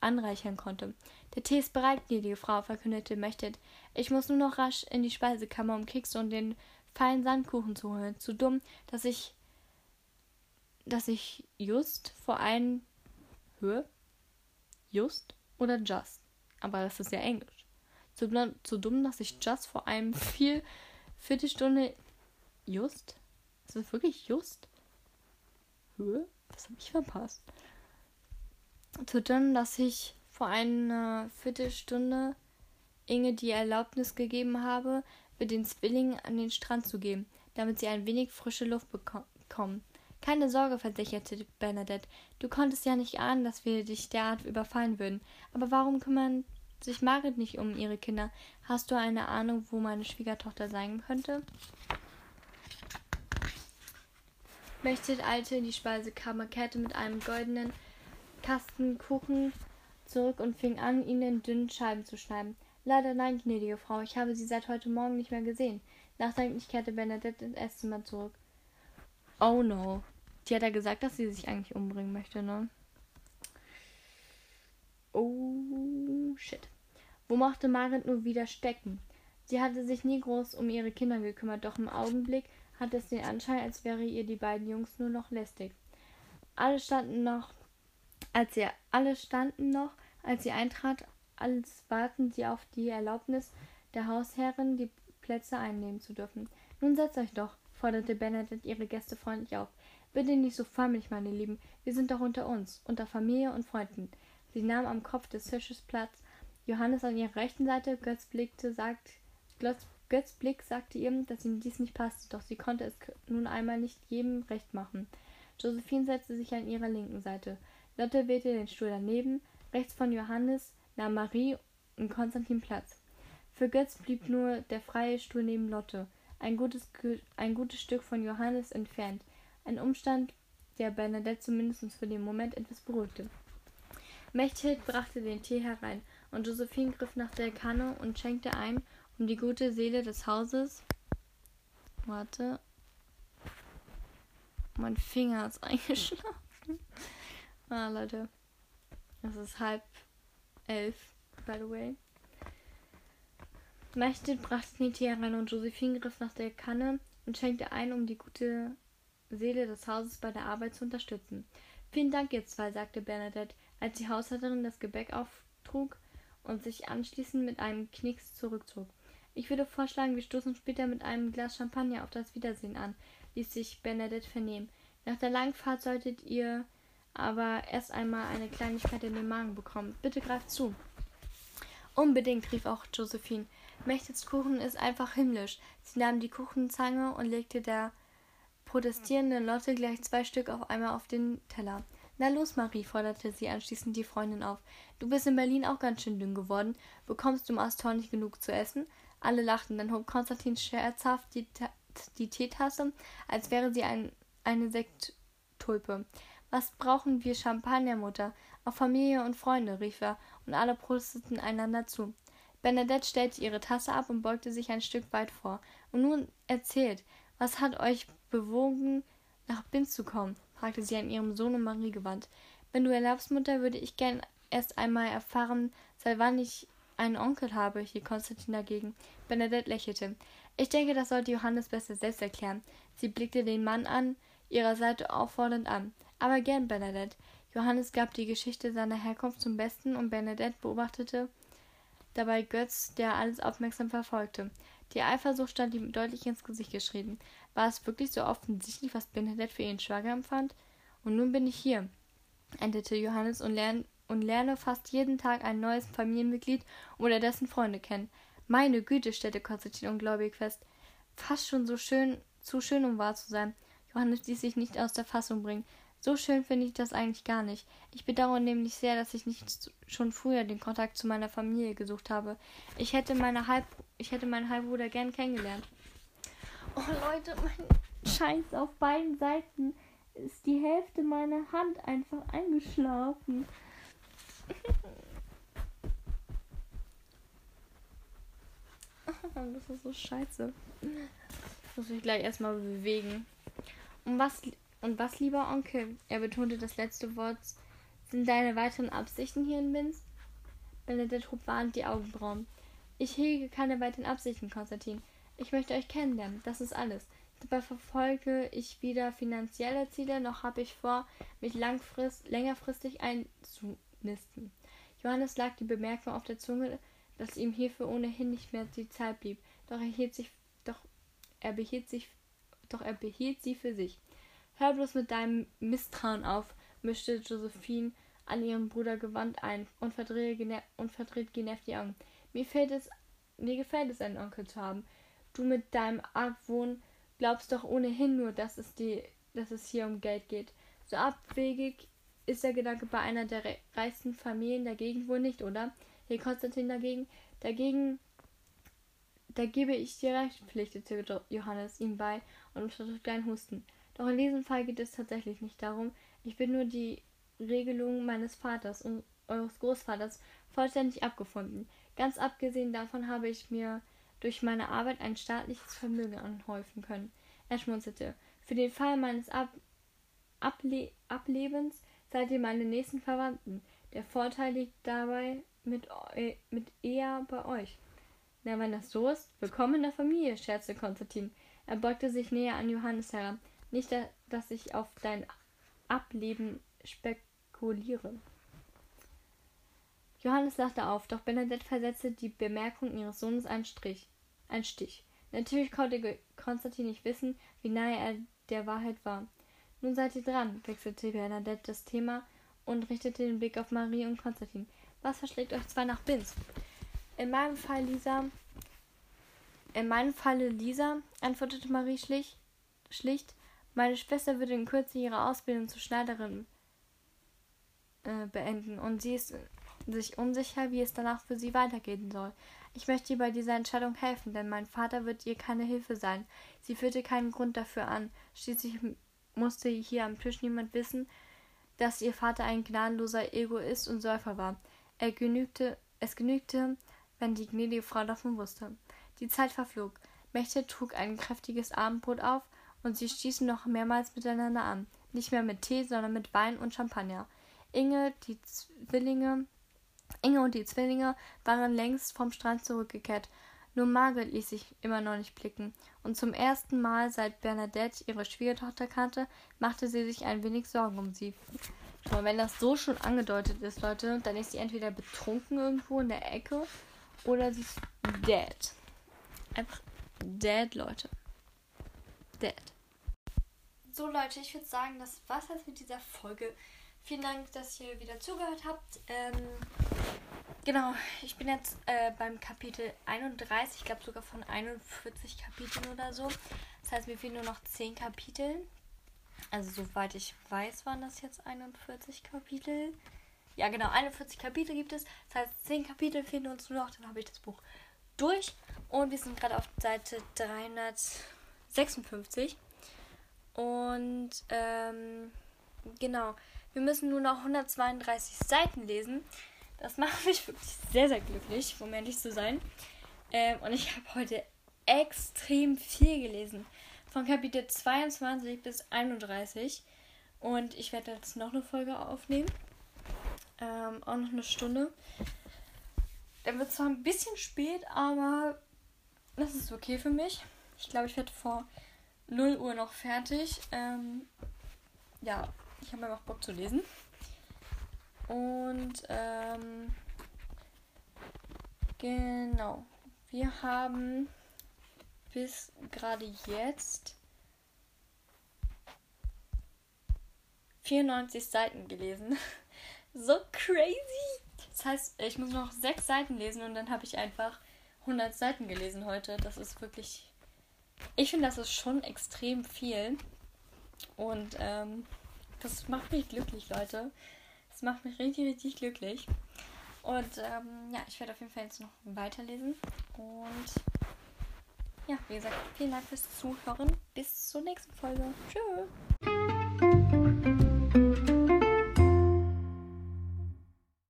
anreichern konnte. Der Tee ist bereit, gnädige Frau, verkündete Mechtet. Ich muss nur noch rasch in die Speisekammer, um Kekse und den feinen Sandkuchen zu holen. Zu dumm, dass ich dass ich just vor einen Höhe? Just oder just? Aber das ist ja Englisch. Zu, zu dumm, dass ich just vor einem viel Viertelstunde just? Ist das wirklich just? Höhe? Was habe ich verpasst? Zu dann, dass ich vor einer Viertelstunde Inge die Erlaubnis gegeben habe, mit den Zwillingen an den Strand zu gehen, damit sie ein wenig frische Luft bekommen. Keine Sorge, versicherte Bernadette. Du konntest ja nicht ahnen, dass wir dich derart überfallen würden. Aber warum kümmern sich Margret nicht um ihre Kinder? Hast du eine Ahnung, wo meine Schwiegertochter sein könnte? Mechthild eilte in die Speisekammer, kehrte mit einem goldenen Kasten Kuchen zurück und fing an, ihn in dünnen Scheiben zu schneiden. Leider nein, gnädige Frau, ich habe sie seit heute Morgen nicht mehr gesehen. Nachdenklich kehrte Bernadette ins Esszimmer zurück. Oh no. Die hat ja gesagt, dass sie sich eigentlich umbringen möchte, ne? Oh shit. Wo mochte Marit nur wieder stecken? Sie hatte sich nie groß um ihre Kinder gekümmert, doch im Augenblick hatte es den Anschein, als wäre ihr die beiden Jungs nur noch lästig. Alle standen noch, als sie alle standen noch, als sie eintrat, als warten sie auf die Erlaubnis der Hausherrin, die Plätze einnehmen zu dürfen. Nun setzt euch doch, forderte Bernadette ihre Gäste freundlich auf. Bitte nicht so förmlich, meine Lieben. Wir sind doch unter uns, unter Familie und Freunden. Sie nahm am Kopf des Tisches Platz Johannes an ihrer rechten Seite. Götz blickte, sagt, Götz, Götz Blick sagte ihr, dass ihm dies nicht passte, doch sie konnte es nun einmal nicht jedem recht machen. Josephine setzte sich an ihrer linken Seite. Lotte wählte den Stuhl daneben. Rechts von Johannes nahm Marie und Konstantin Platz. Für Götz blieb nur der freie Stuhl neben Lotte, ein gutes, ein gutes Stück von Johannes entfernt. Ein Umstand, der Bernadette zumindest für den Moment etwas beruhigte. Mechthild brachte den Tee herein und Josephine griff nach der Kanne und schenkte ein, um die gute Seele des Hauses. Warte. Mein Finger ist eingeschlafen. Ah, Leute. Es ist halb elf, by the way. Mächtig brachte herein und Josephine griff nach der Kanne und schenkte ein, um die gute Seele des Hauses bei der Arbeit zu unterstützen. Vielen Dank, ihr zwei, sagte Bernadette, als die Haushälterin das Gebäck auftrug und sich anschließend mit einem Knicks zurückzog. Ich würde vorschlagen, wir stoßen später mit einem Glas Champagner auf das Wiedersehen an. ließ sich Bernadette vernehmen. Nach der langen Fahrt solltet ihr aber erst einmal eine Kleinigkeit in den Magen bekommen. Bitte greift zu. Unbedingt, rief auch Josephine. Mechtels Kuchen ist einfach himmlisch. Sie nahm die Kuchenzange und legte der protestierenden Lotte gleich zwei Stück auf einmal auf den Teller. Na los, Marie, forderte sie anschließend die Freundin auf. Du bist in Berlin auch ganz schön dünn geworden. Bekommst du im Astor nicht genug zu essen? Alle lachten, dann hob Konstantin scherzhaft die, die Teetasse, als wäre sie ein, eine Sekttulpe. Was brauchen wir Champagner, Mutter? Auch Familie und Freunde, rief er, und alle prosteten einander zu. Bernadette stellte ihre Tasse ab und beugte sich ein Stück weit vor. Und nun erzählt, was hat euch bewogen, nach Binz zu kommen? fragte sie an ihrem Sohn und Marie gewandt. Wenn du erlaubst, Mutter, würde ich gern erst einmal erfahren, seit wann ich einen Onkel habe, hielt Konstantin dagegen. Bernadette lächelte. Ich denke, das sollte Johannes besser selbst erklären. Sie blickte den Mann an, ihrer Seite auffordernd an. Aber gern, Bernadette. Johannes gab die Geschichte seiner Herkunft zum Besten und Bernadette beobachtete dabei Götz, der alles aufmerksam verfolgte. Die Eifersucht stand ihm deutlich ins Gesicht geschrieben. War es wirklich so offensichtlich, was Bernadette für ihren Schwager empfand? Und nun bin ich hier, endete Johannes und, lern und lerne fast jeden Tag ein neues Familienmitglied oder dessen Freunde kennen. Meine Güte, stellte Konstantin ungläubig fest. Fast schon so schön, zu schön, um wahr zu sein. Johannes ließ sich nicht aus der Fassung bringen. So schön finde ich das eigentlich gar nicht. Ich bedauere nämlich sehr, dass ich nicht schon früher den Kontakt zu meiner Familie gesucht habe. Ich hätte meine Halb ich hätte meinen Halbbruder gern kennengelernt. Oh Leute, mein Scheiß auf beiden Seiten ist die Hälfte meiner Hand einfach eingeschlafen. das ist so scheiße. Ich muss mich gleich erstmal bewegen. Und was, und was, lieber Onkel? Er betonte das letzte Wort. Sind deine weiteren Absichten hier in Minsk? Benedikt hob warnend die Augenbrauen. Ich hege keine weiteren Absichten, Konstantin. Ich möchte euch kennenlernen. Das ist alles. Dabei verfolge ich weder finanzielle Ziele, noch habe ich vor, mich langfrist, längerfristig einzunisten. Johannes lag die Bemerkung auf der Zunge, dass ihm hierfür ohnehin nicht mehr die Zeit blieb. Doch er hielt sich, doch er behielt sich doch er behielt sie für sich. Hör bloß mit deinem Misstrauen auf, mischte Josephine an ihren Bruder gewandt ein und, verdreht genervt die Augen. Mir, fällt es, mir gefällt es, einen Onkel zu haben. Du mit deinem Argwohn glaubst doch ohnehin nur, dass es, die, dass es hier um Geld geht. So abwegig ist der Gedanke bei einer der reichsten Familien der Gegend wohl nicht, oder? Hier Konstantin dagegen, dagegen da gebe ich dir recht, pflichtete Johannes ihm bei und unterdrückte einen Husten. Doch in diesem Fall geht es tatsächlich nicht darum. Ich bin nur die Regelung meines Vaters und eures Großvaters vollständig abgefunden. Ganz abgesehen davon habe ich mir durch meine Arbeit ein staatliches Vermögen anhäufen können. Er schmunzelte. Für den Fall meines Ab Able Ablebens seid ihr meine nächsten Verwandten. Der Vorteil liegt dabei mit, mit eher bei euch. Na, wenn das so ist, willkommen in der Familie, scherzte Konstantin. Er beugte sich näher an Johannes heran. Nicht, dass ich auf dein Ableben spekuliere. Johannes lachte auf, doch Bernadette versetzte die Bemerkung ihres Sohnes einen Strich, einen Stich. Natürlich konnte Konstantin nicht wissen, wie nahe er der Wahrheit war. Nun seid ihr dran, wechselte Bernadette das Thema und richtete den Blick auf Marie und Konstantin. Was verschlägt euch zwei nach Binz? In meinem Fall Lisa. In meinem Falle Lisa, antwortete Marie schlicht, schlicht. Meine Schwester würde in Kürze ihre Ausbildung zur Schneiderin äh, beenden und sie ist sich unsicher, wie es danach für sie weitergehen soll. Ich möchte ihr bei dieser Entscheidung helfen, denn mein Vater wird ihr keine Hilfe sein. Sie führte keinen Grund dafür an. Schließlich musste hier am Tisch niemand wissen, dass ihr Vater ein gnadenloser Egoist und Säufer war. Er genügte, es genügte, wenn die gnädige Frau davon wusste. Die Zeit verflog. Mächte trug ein kräftiges Abendbrot auf und sie stießen noch mehrmals miteinander an. Nicht mehr mit Tee, sondern mit Wein und Champagner. Inge, die Zwillinge, Inge und die Zwillinge waren längst vom Strand zurückgekehrt. Nur Margaret ließ sich immer noch nicht blicken, und zum ersten Mal seit Bernadette ihre Schwiegertochter kannte, machte sie sich ein wenig Sorgen um sie. Schau wenn das so schon angedeutet ist, Leute, dann ist sie entweder betrunken irgendwo in der Ecke oder sie ist dead. Einfach dead, Leute. Dead. So Leute, ich würde sagen, das war's jetzt mit dieser Folge. Vielen Dank, dass ihr wieder zugehört habt. Ähm, genau, ich bin jetzt äh, beim Kapitel 31, ich glaube sogar von 41 Kapiteln oder so. Das heißt, mir fehlen nur noch 10 Kapitel. Also soweit ich weiß, waren das jetzt 41 Kapitel. Ja, genau, 41 Kapitel gibt es. Das heißt, 10 Kapitel fehlen uns nur noch, dann habe ich das Buch durch. Und wir sind gerade auf Seite 356. Und ähm, genau, wir müssen nur noch 132 Seiten lesen. Das macht mich wirklich sehr, sehr glücklich, um ehrlich zu sein. Ähm, und ich habe heute extrem viel gelesen. Von Kapitel 22 bis 31. Und ich werde jetzt noch eine Folge aufnehmen. Ähm, auch noch eine Stunde. Dann wird zwar ein bisschen spät, aber das ist okay für mich. Ich glaube, ich werde vor 0 Uhr noch fertig. Ähm, ja, ich habe einfach Bock zu lesen. Und ähm, genau. Wir haben bis gerade jetzt 94 Seiten gelesen. so crazy. Das heißt, ich muss noch sechs Seiten lesen und dann habe ich einfach 100 Seiten gelesen heute. Das ist wirklich. Ich finde, das ist schon extrem viel. Und ähm, das macht mich glücklich, Leute. Das macht mich richtig, richtig glücklich. Und ähm, ja, ich werde auf jeden Fall jetzt noch weiterlesen. Und ja, wie gesagt, vielen Dank fürs Zuhören. Bis zur nächsten Folge. Tschüss.